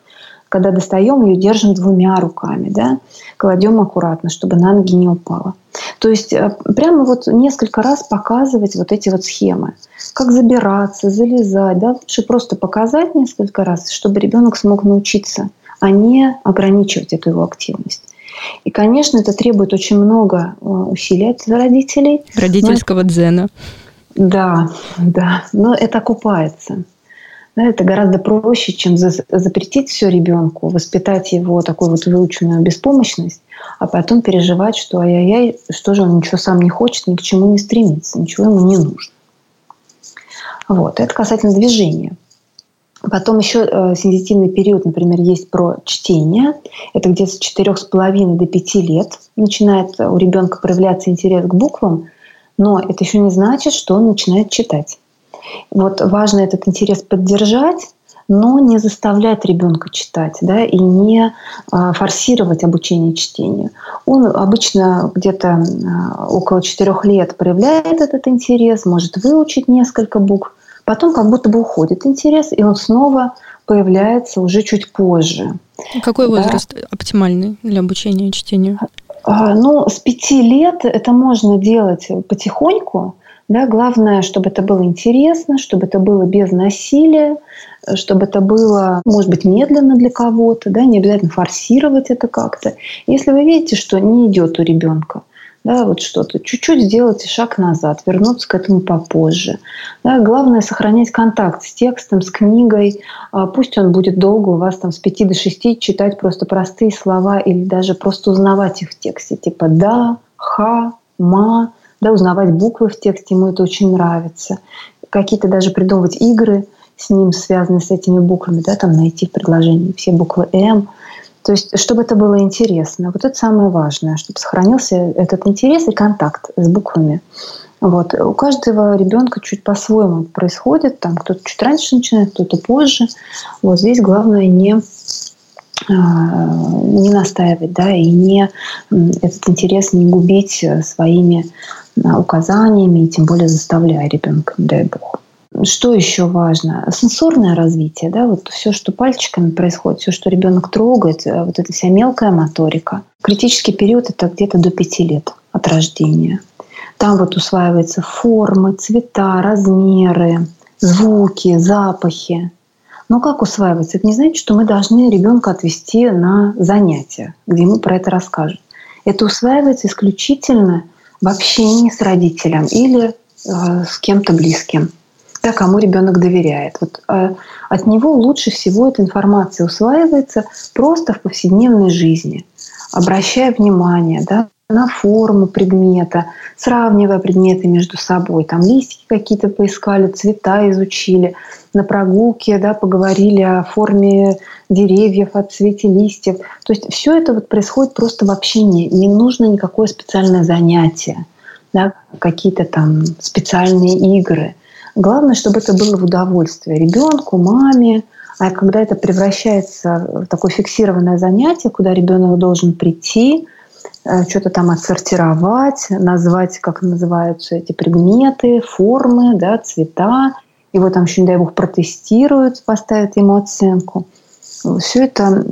Когда достаем, ее держим двумя руками, да? кладем аккуратно, чтобы на ноги не упала. То есть э, прямо вот несколько раз показывать вот эти вот схемы. Как забираться, залезать. Да? Лучше просто показать несколько раз, чтобы ребенок смог научиться – а не ограничивать эту его активность. И, конечно, это требует очень много э, усилий от родителей. Родительского но... дзена. Да, да, но это окупается. Да, это гораздо проще, чем запретить все ребенку, воспитать его такую вот выученную беспомощность, а потом переживать, что ай-яй-яй, что же он ничего сам не хочет, ни к чему не стремится, ничего ему не нужно. Вот, это касательно движения. Потом еще э, сензитивный период, например, есть про чтение. Это где-то с четырех с половиной до пяти лет начинает у ребенка проявляться интерес к буквам, но это еще не значит, что он начинает читать. Вот важно этот интерес поддержать, но не заставлять ребенка читать, да, и не а, форсировать обучение чтению. Он обычно где-то а, около четырех лет проявляет этот интерес, может выучить несколько букв, Потом как будто бы уходит интерес, и он снова появляется уже чуть позже. Какой возраст да? оптимальный для обучения чтению? А, ну, с пяти лет это можно делать потихоньку. Да, главное, чтобы это было интересно, чтобы это было без насилия, чтобы это было, может быть, медленно для кого-то, да, не обязательно форсировать это как-то. Если вы видите, что не идет у ребенка, да, вот что-то. Чуть-чуть сделайте шаг назад, вернуться к этому попозже. Да, главное сохранять контакт с текстом, с книгой. А, пусть он будет долго у вас там с 5 до 6 читать просто простые слова или даже просто узнавать их в тексте. Типа «да», «ха», «ма», да, узнавать буквы в тексте, ему это очень нравится. какие-то даже придумывать игры с ним, связанные с этими буквами, да, там найти в предложении все буквы М. То есть, чтобы это было интересно. Вот это самое важное, чтобы сохранился этот интерес и контакт с буквами. Вот. У каждого ребенка чуть по-своему происходит. Там кто-то чуть раньше начинает, кто-то позже. Вот здесь главное не а, не настаивать, да, и не этот интерес не губить своими а, указаниями, и тем более заставляя ребенка, не дай бог. Что еще важно? Сенсорное развитие, да, вот все, что пальчиками происходит, все, что ребенок трогает, э, вот эта вся мелкая моторика. Критический период это где-то до пяти лет от рождения. Там вот усваиваются формы, цвета, размеры, звуки, запахи. Но как усваивается? Это не значит, что мы должны ребенка отвести на занятия, где ему про это расскажут. Это усваивается исключительно в общении с родителем или э, с кем-то близким, да, кому ребенок доверяет. Вот, э, от него лучше всего эта информация усваивается просто в повседневной жизни, обращая внимание да, на форму предмета, сравнивая предметы между собой. Там листики какие-то поискали, цвета изучили, на прогулке да, поговорили о форме деревьев, о цвете листьев. То есть все это вот происходит просто в общении. Не нужно никакое специальное занятие, да, какие-то там специальные игры. Главное, чтобы это было в удовольствие ребенку, маме. А когда это превращается в такое фиксированное занятие, куда ребенок должен прийти, Э, что-то там отсортировать, назвать, как называются эти предметы, формы, да, цвета. Его там еще, не дай бог, протестируют, поставят ему оценку. Все это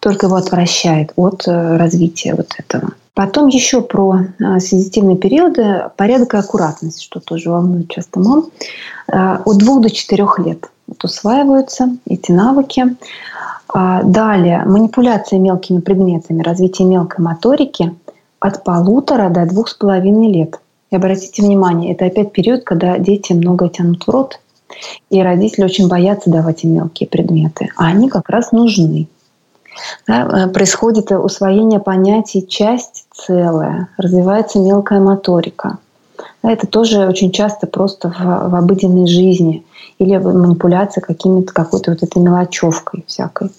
только его отвращает от э, развития вот этого. Потом еще про э, сензитивные периоды, порядок и аккуратность, что тоже волнует часто мам. От двух до четырех лет вот усваиваются эти навыки. А, далее, манипуляция мелкими предметами, развитие мелкой моторики от полутора до двух с половиной лет. И обратите внимание, это опять период, когда дети много тянут в рот, и родители очень боятся давать им мелкие предметы, а они как раз нужны. Да, э, происходит усвоение понятий часть целая, развивается мелкая моторика. Это тоже очень часто просто в, в обыденной жизни или манипуляция какими-то какой-то вот этой мелочевкой всякой,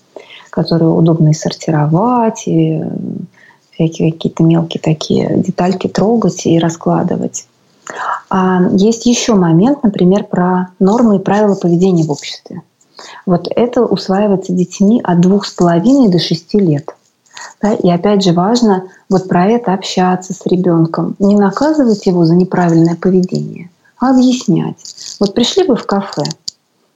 которую удобно и сортировать, и всякие какие-то мелкие такие детальки трогать и раскладывать. А есть еще момент, например, про нормы и правила поведения в обществе. Вот это усваивается детьми от двух с половиной до шести лет. Да? И опять же важно вот про это общаться с ребенком, не наказывать его за неправильное поведение, а объяснять. Вот пришли вы в кафе,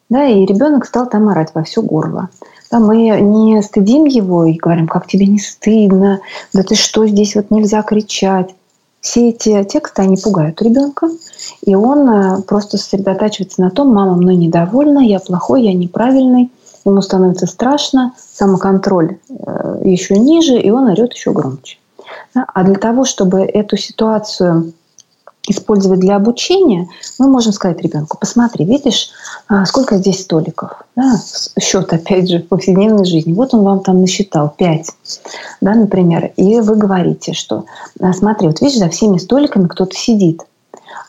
да, и ребенок стал там орать во все горло. Да, мы не стыдим его и говорим, как тебе не стыдно, да ты что, здесь вот нельзя кричать. Все эти тексты, они пугают ребенка, и он э, просто сосредотачивается на том, мама мной недовольна, я плохой, я неправильный, ему становится страшно, самоконтроль э, еще ниже, и он орет еще громче. А для того, чтобы эту ситуацию использовать для обучения, мы можем сказать ребенку, посмотри, видишь, а, сколько здесь столиков. Да? Счет, опять же, в повседневной жизни. Вот он вам там насчитал, пять, да, например. И вы говорите, что «А, смотри, вот видишь, за всеми столиками кто-то сидит.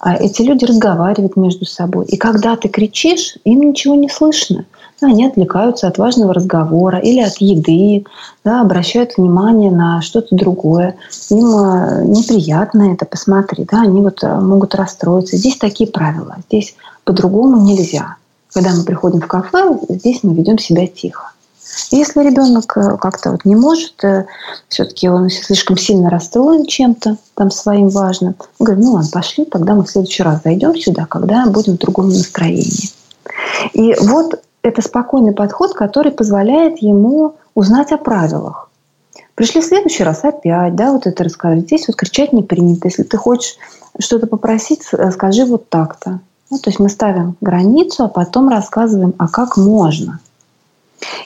А эти люди разговаривают между собой. И когда ты кричишь, им ничего не слышно они отвлекаются от важного разговора или от еды, да, обращают внимание на что-то другое. Им э, неприятно это посмотреть, да, они вот э, могут расстроиться. Здесь такие правила, здесь по-другому нельзя. Когда мы приходим в кафе, здесь мы ведем себя тихо. Если ребенок э, как-то вот не может, все-таки он слишком сильно расстроен чем-то там своим важным, мы говорим, ну ладно, пошли, тогда мы в следующий раз зайдем сюда, когда будем в другом настроении. И вот это спокойный подход, который позволяет ему узнать о правилах. Пришли в следующий раз опять, да, вот это рассказывать. Здесь вот кричать не принято. Если ты хочешь что-то попросить, скажи вот так-то. Ну, то есть мы ставим границу, а потом рассказываем, а как можно.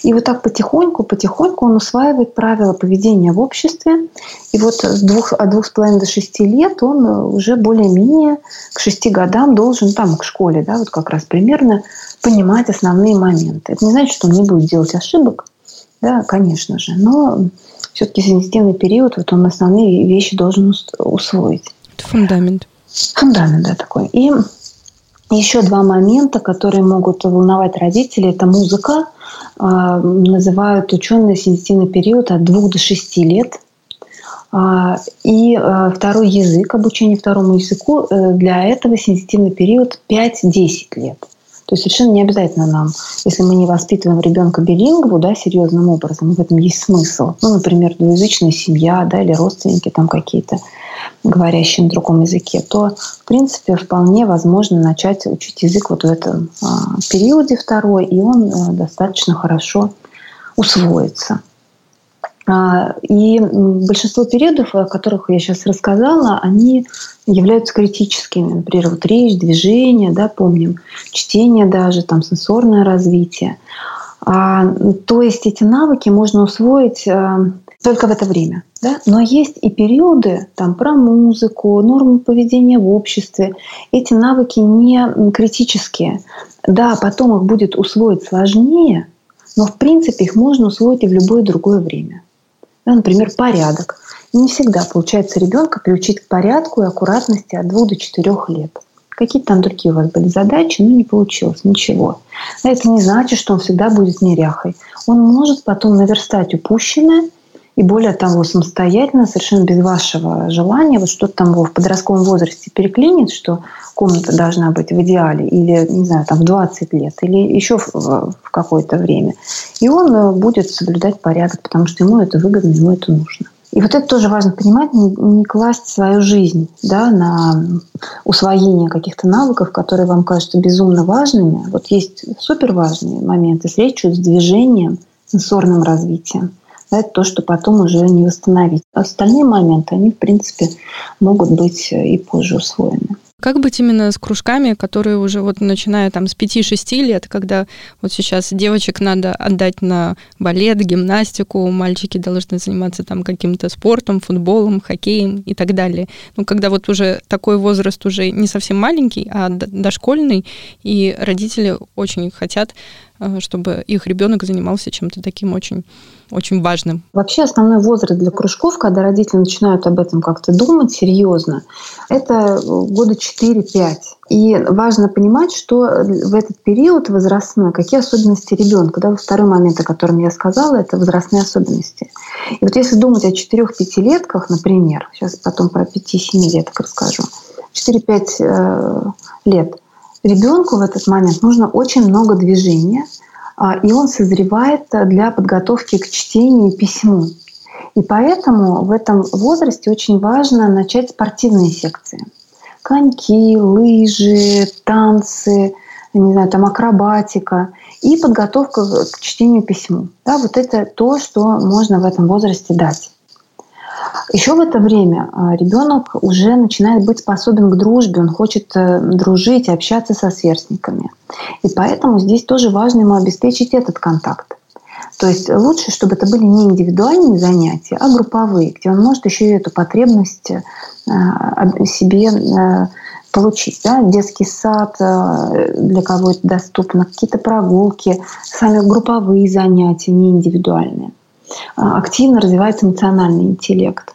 И вот так потихоньку, потихоньку он усваивает правила поведения в обществе. И вот с двух, от двух с половиной до шести лет он уже более-менее к шести годам должен, там, к школе, да, вот как раз примерно понимать основные моменты. Это не значит, что он не будет делать ошибок, да, конечно же, но все-таки сенситивный период, вот он основные вещи должен усвоить. Это фундамент. Фундамент, да, такой. И Еще два момента, которые могут волновать родителей, это музыка. А, называют ученые сенситивный период от 2 до 6 лет. А, и а, второй язык, обучение второму языку, э, для этого сенситивный период 5-10 лет. То есть совершенно не обязательно нам, если мы не воспитываем ребенка билингву, да, серьезным образом, в этом есть смысл. Ну, например, двуязычная семья, да, или родственники там какие-то, говорящие на другом языке, то, в принципе, вполне возможно начать учить язык вот в этом а, периоде второй, и он а, достаточно хорошо усвоится. А, и большинство периодов, о которых я сейчас рассказала, они являются критическими. Например, вот речь, движение, да, помним, чтение даже, там, сенсорное развитие. А, то есть эти навыки можно усвоить а, только в это время. Да? Но есть и периоды там, про музыку, нормы поведения в обществе. Эти навыки не критические. Да, потом их будет усвоить сложнее, но в принципе их можно усвоить и в любое другое время. Да, например, порядок. Не всегда получается ребенка приучить к порядку и аккуратности от 2 до 4 лет. Какие-то там другие у вас были задачи, но не получилось ничего. Но это не значит, что он всегда будет неряхой. Он может потом наверстать упущенное и более того, самостоятельно, совершенно без вашего желания, вот что-то там в подростковом возрасте переклинит, что комната должна быть в идеале, или, не знаю, там в 20 лет, или еще в, какое-то время. И он э, будет соблюдать порядок, потому что ему это выгодно, ему это нужно. И вот это тоже важно понимать, не, не класть свою жизнь да, на усвоение каких-то навыков, которые вам кажутся безумно важными. Вот есть супер важные моменты с речью, с движением, сенсорным развитием это то, что потом уже не восстановить. Остальные моменты, они, в принципе, могут быть и позже усвоены. Как быть именно с кружками, которые уже вот начиная там с 5-6 лет, когда вот сейчас девочек надо отдать на балет, гимнастику, мальчики должны заниматься там каким-то спортом, футболом, хоккеем и так далее. Ну, когда вот уже такой возраст уже не совсем маленький, а дошкольный, и родители очень хотят, э, чтобы их ребенок занимался чем-то таким очень очень важным. Вообще основной возраст для кружков, когда родители начинают об этом как-то думать серьезно, это года 4-5. И важно понимать, что в этот период возрастной, какие особенности ребенка. Да, второй момент, о котором я сказала, это возрастные особенности. И вот если думать о 4-5-летках, например, сейчас потом про 5-7 леток расскажу, 4-5 э, лет, ребенку в этот момент нужно очень много движения – а, и он созревает для подготовки к чтению и письму. И поэтому в этом возрасте очень важно начать спортивные секции. Коньки, лыжи, танцы, не знаю, там акробатика и подготовка к чтению письму. Да, вот это то, что можно в этом возрасте дать. Еще в это время а, ребенок уже начинает быть способен к дружбе, он хочет э, дружить, общаться со сверстниками. И поэтому здесь тоже важно ему обеспечить этот контакт. То есть лучше, чтобы это были не индивидуальные занятия, а групповые, где он может еще и эту потребность э, себе э, получить. Да? Детский сад, для кого это доступно, какие-то прогулки, сами групповые занятия, не индивидуальные. А, активно развивается эмоциональный интеллект.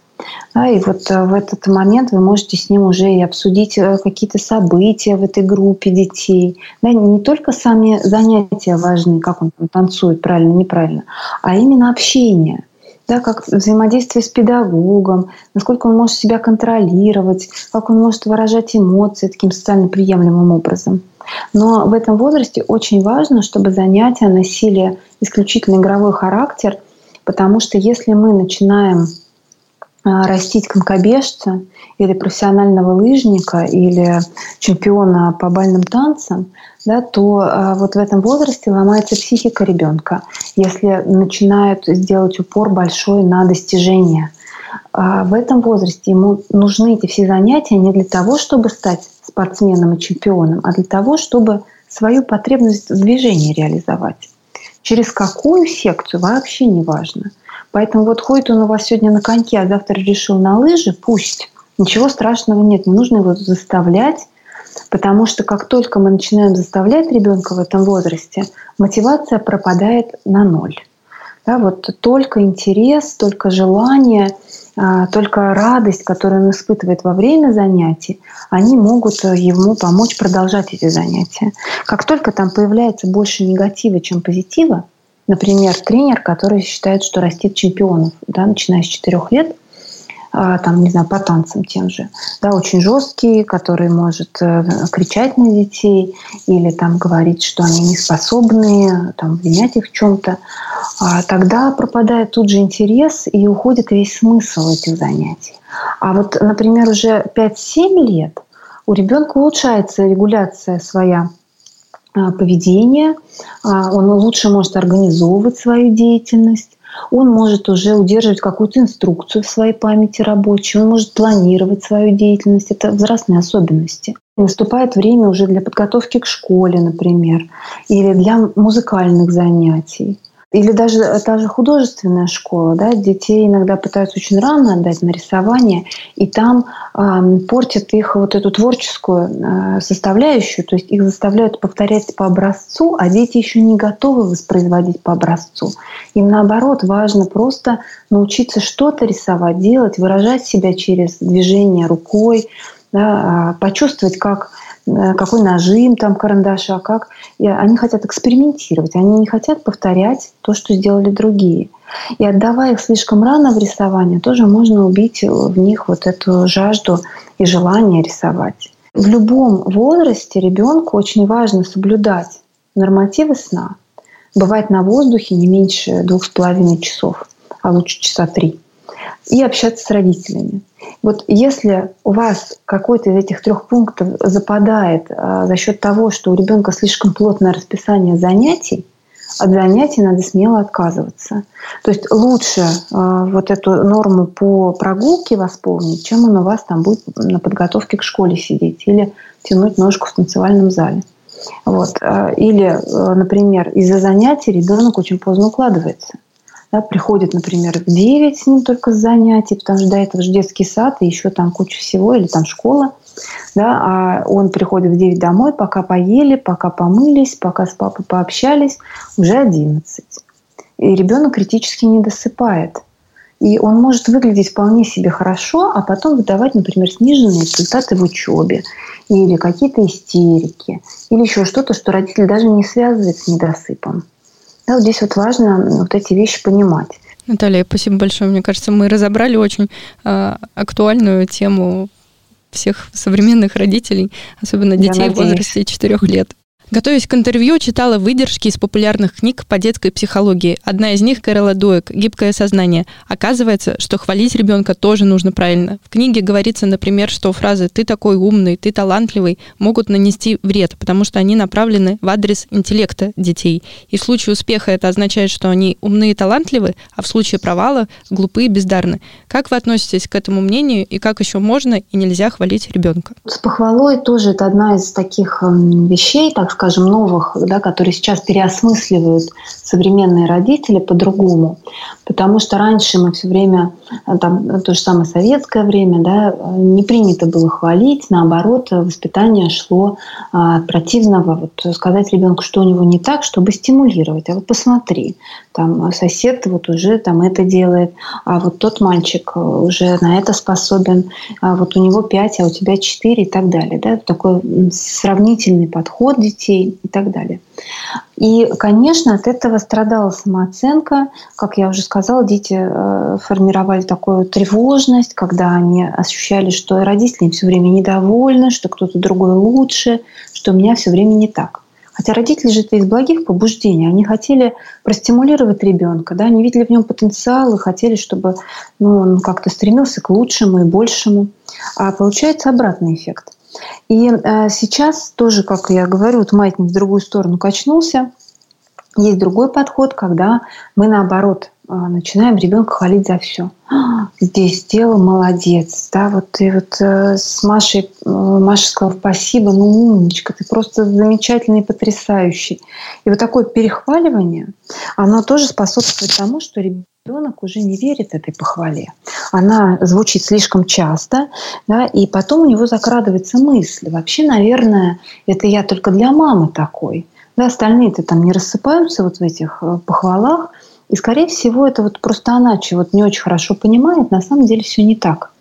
Да, и вот э, в этот момент вы можете с ним уже и обсудить э, какие-то события в этой группе детей. Да, не только сами занятия важны, как он там танцует, правильно, неправильно, а именно общение. Да, как взаимодействие с педагогом, насколько он может себя контролировать, как он может выражать эмоции таким социально приемлемым образом. Но в этом возрасте очень важно, чтобы занятия носили исключительно игровой характер – Потому что если мы начинаем а, растить конькобежца или профессионального лыжника или чемпиона по бальным танцам, да, то а, вот в этом возрасте ломается психика ребенка, если начинают сделать упор большой на достижения. А в этом возрасте ему нужны эти все занятия не для того, чтобы стать спортсменом и чемпионом, а для того, чтобы свою потребность в движении реализовать. Через какую секцию вообще не важно. Поэтому вот ходит он у вас сегодня на коньке, а завтра решил на лыжи, пусть. Ничего страшного нет, не нужно его заставлять, потому что как только мы начинаем заставлять ребенка в этом возрасте, мотивация пропадает на ноль. Да, вот только интерес, только желание только радость, которую он испытывает во время занятий, они могут э, ему помочь продолжать эти занятия. Как только там появляется больше негатива, чем позитива, например, тренер, который считает, что растит чемпионов, да, начиная с 4 лет, а, там, не знаю, по танцам тем же, да, очень жесткий, который может э, кричать на детей или там говорить, что они не способны, там, обвинять их в чем-то, а тогда пропадает тут же интерес и уходит весь смысл этих занятий. А вот, например, уже 5-7 лет у ребенка улучшается регуляция своя а, поведения, а, он лучше может организовывать свою деятельность, он может уже удерживать какую-то инструкцию в своей памяти рабочей, он может планировать свою деятельность. Это возрастные особенности. Наступает время уже для подготовки к школе, например, или для музыкальных занятий. Или даже та же художественная школа, да, детей иногда пытаются очень рано отдать на рисование, и там э, портят их вот эту творческую э, составляющую, то есть их заставляют повторять по образцу, а дети еще не готовы воспроизводить по образцу. Им наоборот важно просто научиться что-то рисовать, делать, выражать себя через движение рукой, да, почувствовать, как Э, какой нажим там карандаша, как. И они хотят экспериментировать, они не хотят повторять то, что сделали другие. И отдавая их слишком рано в рисование, тоже можно убить в них вот эту жажду и желание рисовать. В любом возрасте ребенку очень важно соблюдать нормативы сна. Бывает на воздухе не меньше двух с половиной часов, а лучше часа три и общаться с родителями. Вот если у вас какой-то из этих трех пунктов западает а, за счет того, что у ребенка слишком плотное расписание занятий, от занятий надо смело отказываться. То есть лучше э, вот эту норму по прогулке восполнить, чем он у вас там будет на подготовке к школе сидеть или тянуть ножку в танцевальном зале. Вот. Или, например, из-за занятий ребенок очень поздно укладывается да, приходит, например, в 9 с ним только с занятий, потому что до этого же детский сад и еще там куча всего, или там школа, да, а он приходит в 9 домой, пока поели, пока помылись, пока с папой пообщались, уже 11. И ребенок критически не досыпает. И он может выглядеть вполне себе хорошо, а потом выдавать, например, сниженные результаты в учебе или какие-то истерики, или еще что-то, что родитель даже не связывает с недосыпом. Да, вот здесь вот важно вот эти вещи понимать. Наталья, спасибо большое. Мне кажется, мы разобрали очень э, актуальную тему всех современных родителей, особенно детей в возрасте 4 лет. Готовясь к интервью, читала выдержки из популярных книг по детской психологии. Одна из них Кэрола Дуэк «Гибкое сознание». Оказывается, что хвалить ребенка тоже нужно правильно. В книге говорится, например, что фразы «ты такой умный», «ты талантливый» могут нанести вред, потому что они направлены в адрес интеллекта детей. И в случае успеха это означает, что они умные и талантливы, а в случае провала глупые и бездарны. Как вы относитесь к этому мнению и как еще можно и нельзя хвалить ребенка? С похвалой тоже это одна из таких эм, вещей, так скажем, новых, да, которые сейчас переосмысливают современные родители по-другому. Потому что раньше мы все время, э, там, то же самое советское время, да, не принято было хвалить, наоборот, воспитание шло а, от противного, вот, сказать ребенку, что у него не так, чтобы стимулировать. А вот посмотри, там сосед вот уже там это делает, а вот тот мальчик уже на это способен, а вот у него пять, а у тебя четыре и так далее. Да? Такой сравнительный подход детей детей и так далее. И, конечно, от этого страдала самооценка. Как я уже сказала, дети э, формировали такую тревожность, когда они ощущали, что родители им все время недовольны, что кто-то другой лучше, что у меня все время не так. Хотя родители же это из благих побуждений. Они хотели простимулировать ребенка, да, они видели в нем потенциал и хотели, чтобы ну, он как-то стремился к лучшему и большему. А получается обратный эффект. И э, сейчас тоже, как я говорю, вот маятник в другую сторону качнулся. Есть другой подход, когда мы наоборот начинаем ребенка хвалить за все. Здесь сделал молодец, да, вот ты вот э, с Машей, Маша сказала спасибо, ну умничка, ты просто замечательный, потрясающий. И вот такое перехваливание, оно тоже способствует тому, что ребенок ребенок уже не верит этой похвале. Она звучит слишком часто, да, и потом у него закрадывается мысль. Вообще, наверное, это я только для мамы такой. Да, остальные-то там не рассыпаются вот в этих э, похвалах, И, скорее всего, это вот просто она чего-то не очень хорошо понимает, на самом деле все не так.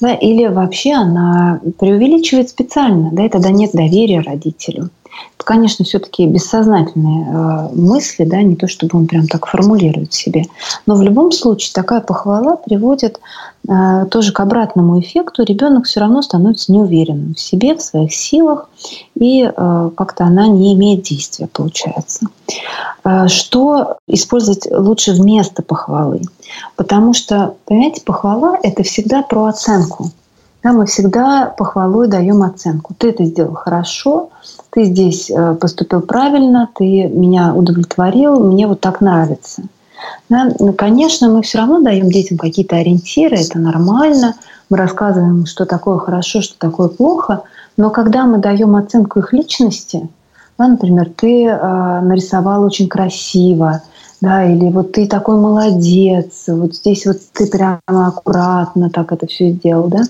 Да, или вообще она преувеличивает специально, да, и тогда нет доверия родителю. Это, конечно, все-таки бессознательные э, мысли, да, не то чтобы он прям так формулирует себе. Но в любом случае такая похвала приводит э, тоже к обратному эффекту. Ребенок все равно становится неуверенным в себе, в своих силах, и э, как-то она не имеет действия, получается. Что использовать лучше вместо похвалы? Потому что, понимаете, похвала – это всегда про оценку. Да, мы всегда похвалой даем оценку. Ты это сделал хорошо, ты здесь э, поступил правильно, ты меня удовлетворил, мне вот так нравится. Да? Ну, конечно, мы все равно даем детям какие-то ориентиры, это нормально. Мы рассказываем, что такое хорошо, что такое плохо. Но когда мы даем оценку их личности, да, например, ты э, нарисовал очень красиво, да, или вот ты такой молодец, вот здесь вот ты прямо аккуратно так это все сделал, да.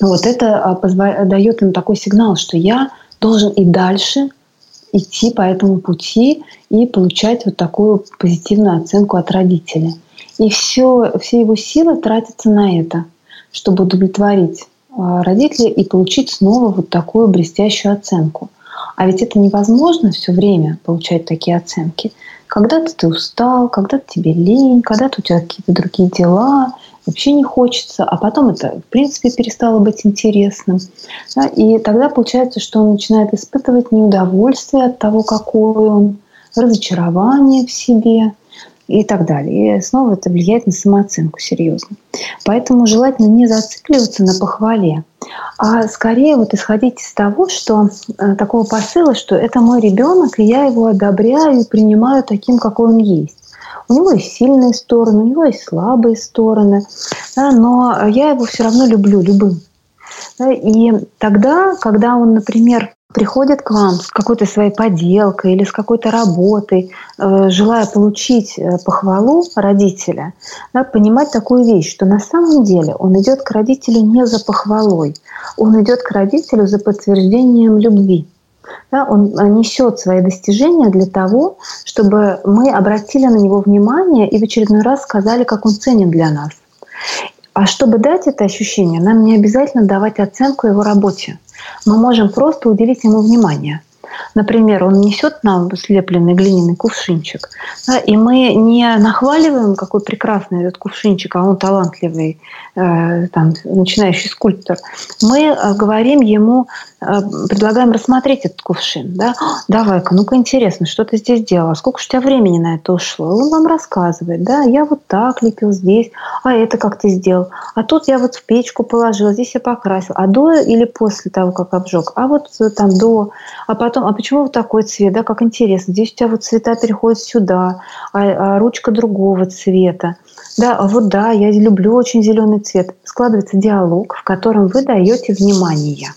Вот это а, дает им такой сигнал, что я должен и дальше идти по этому пути и получать вот такую позитивную оценку от родителя. И все, все его силы тратятся на это, чтобы удовлетворить а, родителей и получить снова вот такую блестящую оценку. А ведь это невозможно все время получать такие оценки. Когда-то ты устал, когда-то тебе лень, когда-то у тебя какие-то другие дела, вообще не хочется, а потом это, в принципе, перестало быть интересным. Да, и тогда получается, что он начинает испытывать неудовольствие от того, какой он, разочарование в себе и так далее. И снова это влияет на самооценку серьезно. Поэтому желательно не зацикливаться на похвале, а скорее вот исходить из того, что э, такого посыла, что это мой ребенок, и я его одобряю и принимаю таким, какой он есть. У него есть сильные стороны, у него есть слабые стороны, да, но я его все равно люблю, любым. И тогда, когда он, например, приходит к вам с какой-то своей поделкой или с какой-то работой, э, желая получить э, похвалу родителя, да, понимать такую вещь, что на самом деле он идет к родителю не за похвалой, он идет к родителю за подтверждением любви. Да, он несет свои достижения для того, чтобы мы обратили на него внимание и в очередной раз сказали, как он ценен для нас. А чтобы дать это ощущение, нам не обязательно давать оценку его работе. Мы можем просто уделить ему внимание. Например, он несет нам слепленный глиняный кувшинчик, да, и мы не нахваливаем, какой прекрасный этот кувшинчик, а он талантливый, э, там, начинающий скульптор. Мы э, говорим ему, предлагаем рассмотреть этот кувшин. Да? Давай-ка, ну-ка интересно, что ты здесь делала, сколько у тебя времени на это ушло? Он вам рассказывает, да, я вот так лепил здесь, а это как ты сделал? А тут я вот в печку положила, здесь я покрасил. А до или после того, как обжег? А вот там до, а потом а почему вот такой цвет, да, как интересно, здесь у тебя вот цвета переходят сюда, а, а ручка другого цвета. Да, а вот да, я люблю очень зеленый цвет. Складывается диалог, в котором вы даете внимание.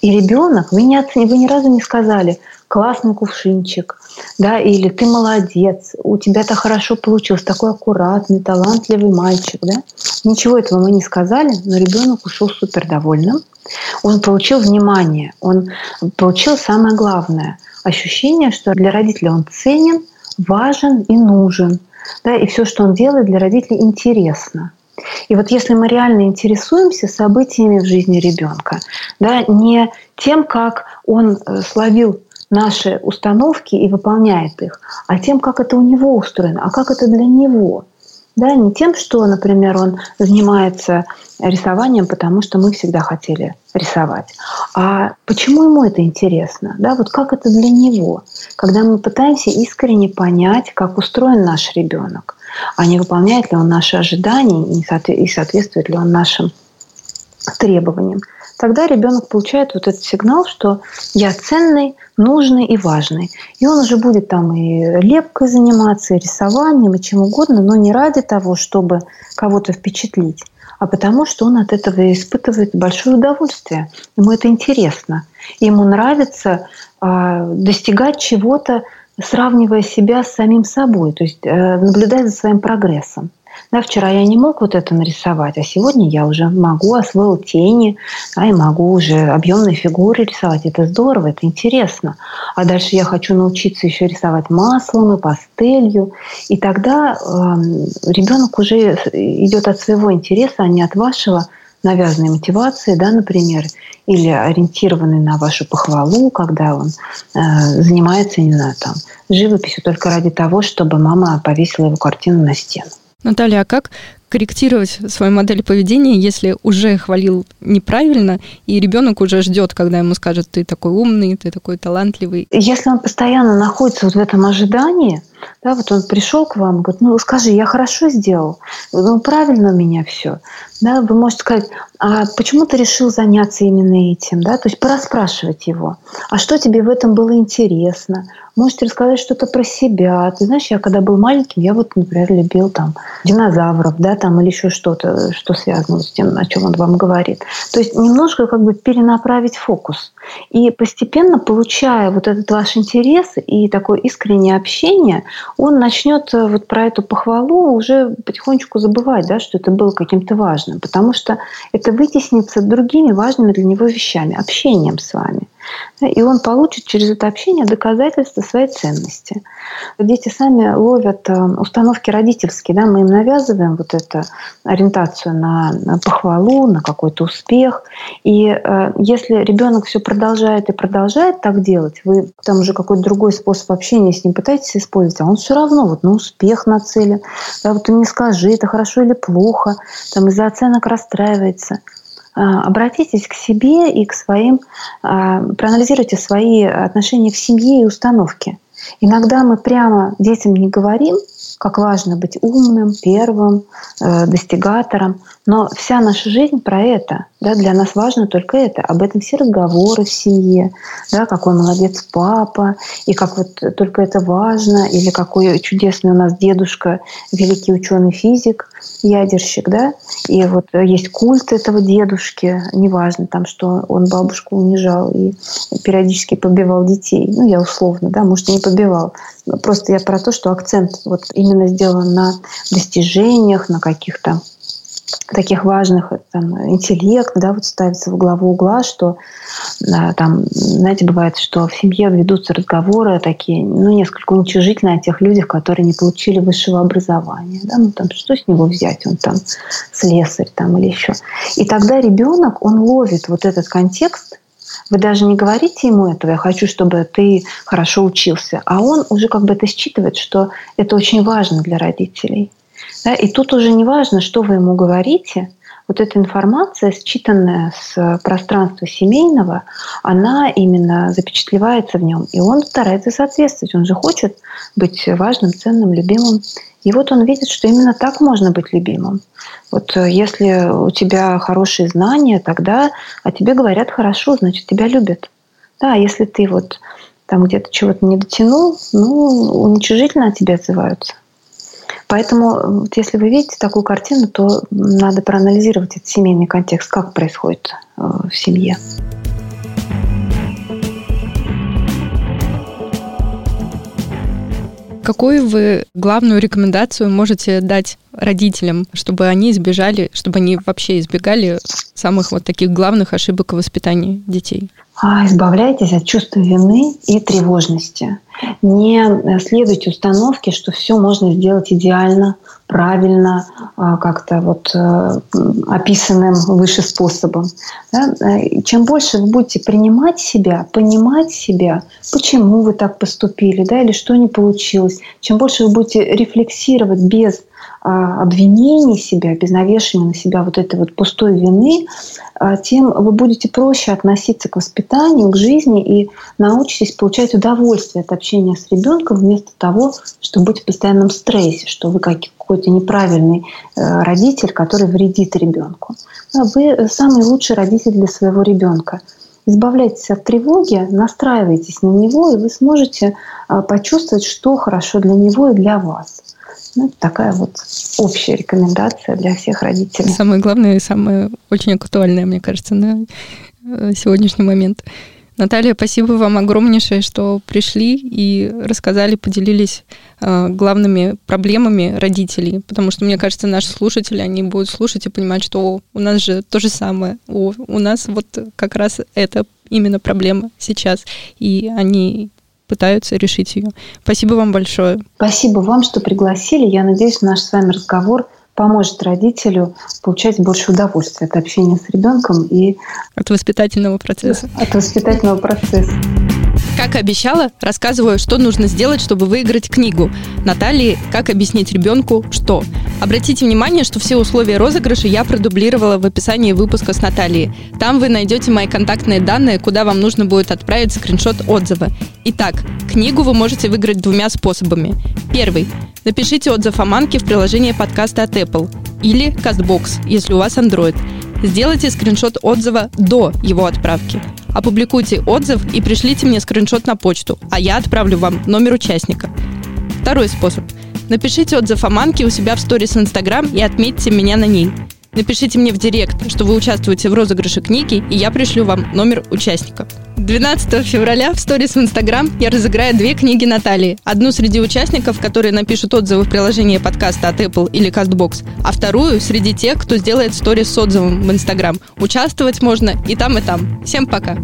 И ребенок, вы, не вы ни разу не сказали, классный кувшинчик, да, или ты молодец, у тебя-то хорошо получилось, такой аккуратный, талантливый мальчик, да. Ничего этого мы не сказали, но ребенок ушел супер довольным. Он получил внимание, он получил самое главное – ощущение, что для родителя он ценен, важен и нужен. Да, и все, что он делает, для родителей интересно. И вот если мы реально интересуемся событиями в жизни ребенка, да, не тем, как он э, словил наши установки и выполняет их, а тем, как это у него устроено, а как это для него – да, не тем, что, например, он занимается рисованием, потому что мы всегда хотели рисовать, а почему ему это интересно, да, вот как это для него, когда мы пытаемся искренне понять, как устроен наш ребенок, а не выполняет ли он наши ожидания и соответствует ли он нашим требованиям тогда ребенок получает вот этот сигнал, что я ценный, нужный и важный. И он уже будет там и лепкой заниматься, и рисованием, и чем угодно, но не ради того, чтобы кого-то впечатлить, а потому что он от этого испытывает большое удовольствие. Ему это интересно. Ему нравится э, достигать чего-то, сравнивая себя с самим собой, то есть э, наблюдать за своим прогрессом. Да, вчера я не мог вот это нарисовать, а сегодня я уже могу, освоил тени, да, и могу уже объемные фигуры рисовать. Это здорово, это интересно. А дальше я хочу научиться еще рисовать маслом и пастелью. И тогда э, ребенок уже идет от своего интереса, а не от вашего навязанной мотивации, да, например, или ориентированный на вашу похвалу, когда он э, занимается, не знаю, там, живописью только ради того, чтобы мама повесила его картину на стену. Наталья, а как корректировать свою модель поведения, если уже хвалил неправильно, и ребенок уже ждет, когда ему скажут, ты такой умный, ты такой талантливый? Если он постоянно находится вот в этом ожидании, да, вот он пришел к вам, говорит, ну скажи, я хорошо сделал, ну правильно у меня все. Да, вы можете сказать, а почему ты решил заняться именно этим, да, то есть пораспрашивать его, а что тебе в этом было интересно, можете рассказать что-то про себя. Ты знаешь, я когда был маленьким, я вот, например, любил там динозавров, да, там или еще что-то, что связано с тем, о чем он вам говорит. То есть немножко как бы перенаправить фокус. И постепенно, получая вот этот ваш интерес и такое искреннее общение, он начнет э, вот про эту похвалу уже потихонечку забывать, да, что это было каким-то важным, потому что это вытеснится другими важными для него вещами, общением с вами. И он получит через это общение доказательства своей ценности. Дети сами ловят э, установки родительские, да, мы им навязываем вот эту ориентацию на похвалу, на какой-то успех. И э, если ребенок все продолжает и продолжает так делать, вы там уже какой-то другой способ общения с ним пытаетесь использовать, а он все равно вот на успех нацелен. Да, вот ты мне скажи, это хорошо или плохо, там из-за оценок расстраивается – обратитесь к себе и к своим, а, проанализируйте свои отношения в семье и установки. Иногда мы прямо детям не говорим, как важно быть умным, первым, э, достигатором. Но вся наша жизнь про это. Да, для нас важно только это. Об этом все разговоры в семье. Да, какой молодец папа, и как вот только это важно, или какой чудесный у нас дедушка, великий ученый физик, ядерщик, да, и вот есть культ этого дедушки, неважно там, что он бабушку унижал и периодически побивал детей, ну, я условно, да, может, не побивал, просто я про то, что акцент вот именно сделан на достижениях, на каких-то таких важных там, интеллект, да, вот ставится в главу угла, что да, там, знаете, бывает, что в семье ведутся разговоры такие, ну, несколько уничижительные о тех людях, которые не получили высшего образования, да, ну, там, что с него взять, он там слесарь там или еще. И тогда ребенок, он ловит вот этот контекст, вы даже не говорите ему этого, я хочу, чтобы ты хорошо учился, а он уже как бы это считывает, что это очень важно для родителей. Да, и тут уже не важно, что вы ему говорите, вот эта информация, считанная с пространства семейного, она именно запечатлевается в нем, и он старается соответствовать. Он же хочет быть важным, ценным, любимым. И вот он видит, что именно так можно быть любимым. Вот э, если у тебя хорошие знания, тогда о тебе говорят хорошо, значит, тебя любят. Да, а если ты вот там где-то чего-то не дотянул, ну, уничижительно о тебе отзываются. Поэтому, вот если вы видите такую картину, то надо проанализировать этот семейный контекст, как происходит э, в семье. Какую вы главную рекомендацию можете дать родителям, чтобы они избежали, чтобы они вообще избегали самых вот таких главных ошибок в воспитании детей? А, избавляйтесь от чувства вины и тревожности. Не следуйте установке, что все можно сделать идеально, правильно, а, как-то вот э, описанным выше способом. Э, чем больше вы будете принимать себя, понимать себя, почему вы так поступили, да, или что не получилось, чем больше вы будете рефлексировать без обвинений себя, без навешивания на себя вот этой вот пустой вины, а, тем вы будете проще относиться к воспитанию, к жизни и научитесь получать удовольствие от общения с ребенком вместо того, чтобы быть в постоянном стрессе, что вы какой-то неправильный э, родитель, который вредит ребенку. Вы самый лучший родитель для своего ребенка избавляйтесь от тревоги, настраивайтесь на него, и вы сможете а, почувствовать, что хорошо для него и для вас. Ну, такая вот общая рекомендация для всех родителей. Самое главное и самое очень актуальное, мне кажется, на э, сегодняшний момент. Наталья, спасибо вам огромнейшее, что пришли и рассказали, поделились э, главными проблемами родителей, потому что, мне кажется, наши слушатели, они будут слушать и понимать, что у нас же то же самое, у, у нас вот как раз это именно проблема сейчас, и они пытаются решить ее. Спасибо вам большое. Спасибо вам, что пригласили. Я надеюсь, наш с вами разговор поможет родителю получать больше удовольствия от общения с ребенком и от воспитательного процесса. От воспитательного процесса. Как обещала, рассказываю, что нужно сделать, чтобы выиграть книгу. Натальи «Как объяснить ребенку что?». Обратите внимание, что все условия розыгрыша я продублировала в описании выпуска с Натальей. Там вы найдете мои контактные данные, куда вам нужно будет отправить скриншот отзыва. Итак, книгу вы можете выиграть двумя способами. Первый. Напишите отзыв о Манке в приложении подкаста от Apple или CastBox, если у вас Android. Сделайте скриншот отзыва до его отправки – Опубликуйте отзыв и пришлите мне скриншот на почту, а я отправлю вам номер участника. Второй способ. Напишите отзыв о Манке у себя в сторис Инстаграм и отметьте меня на ней. Напишите мне в директ, что вы участвуете в розыгрыше книги, и я пришлю вам номер участника. 12 февраля в сторис в Инстаграм я разыграю две книги Натальи. Одну среди участников, которые напишут отзывы в приложении подкаста от Apple или CastBox, а вторую среди тех, кто сделает сторис с отзывом в Инстаграм. Участвовать можно и там, и там. Всем пока!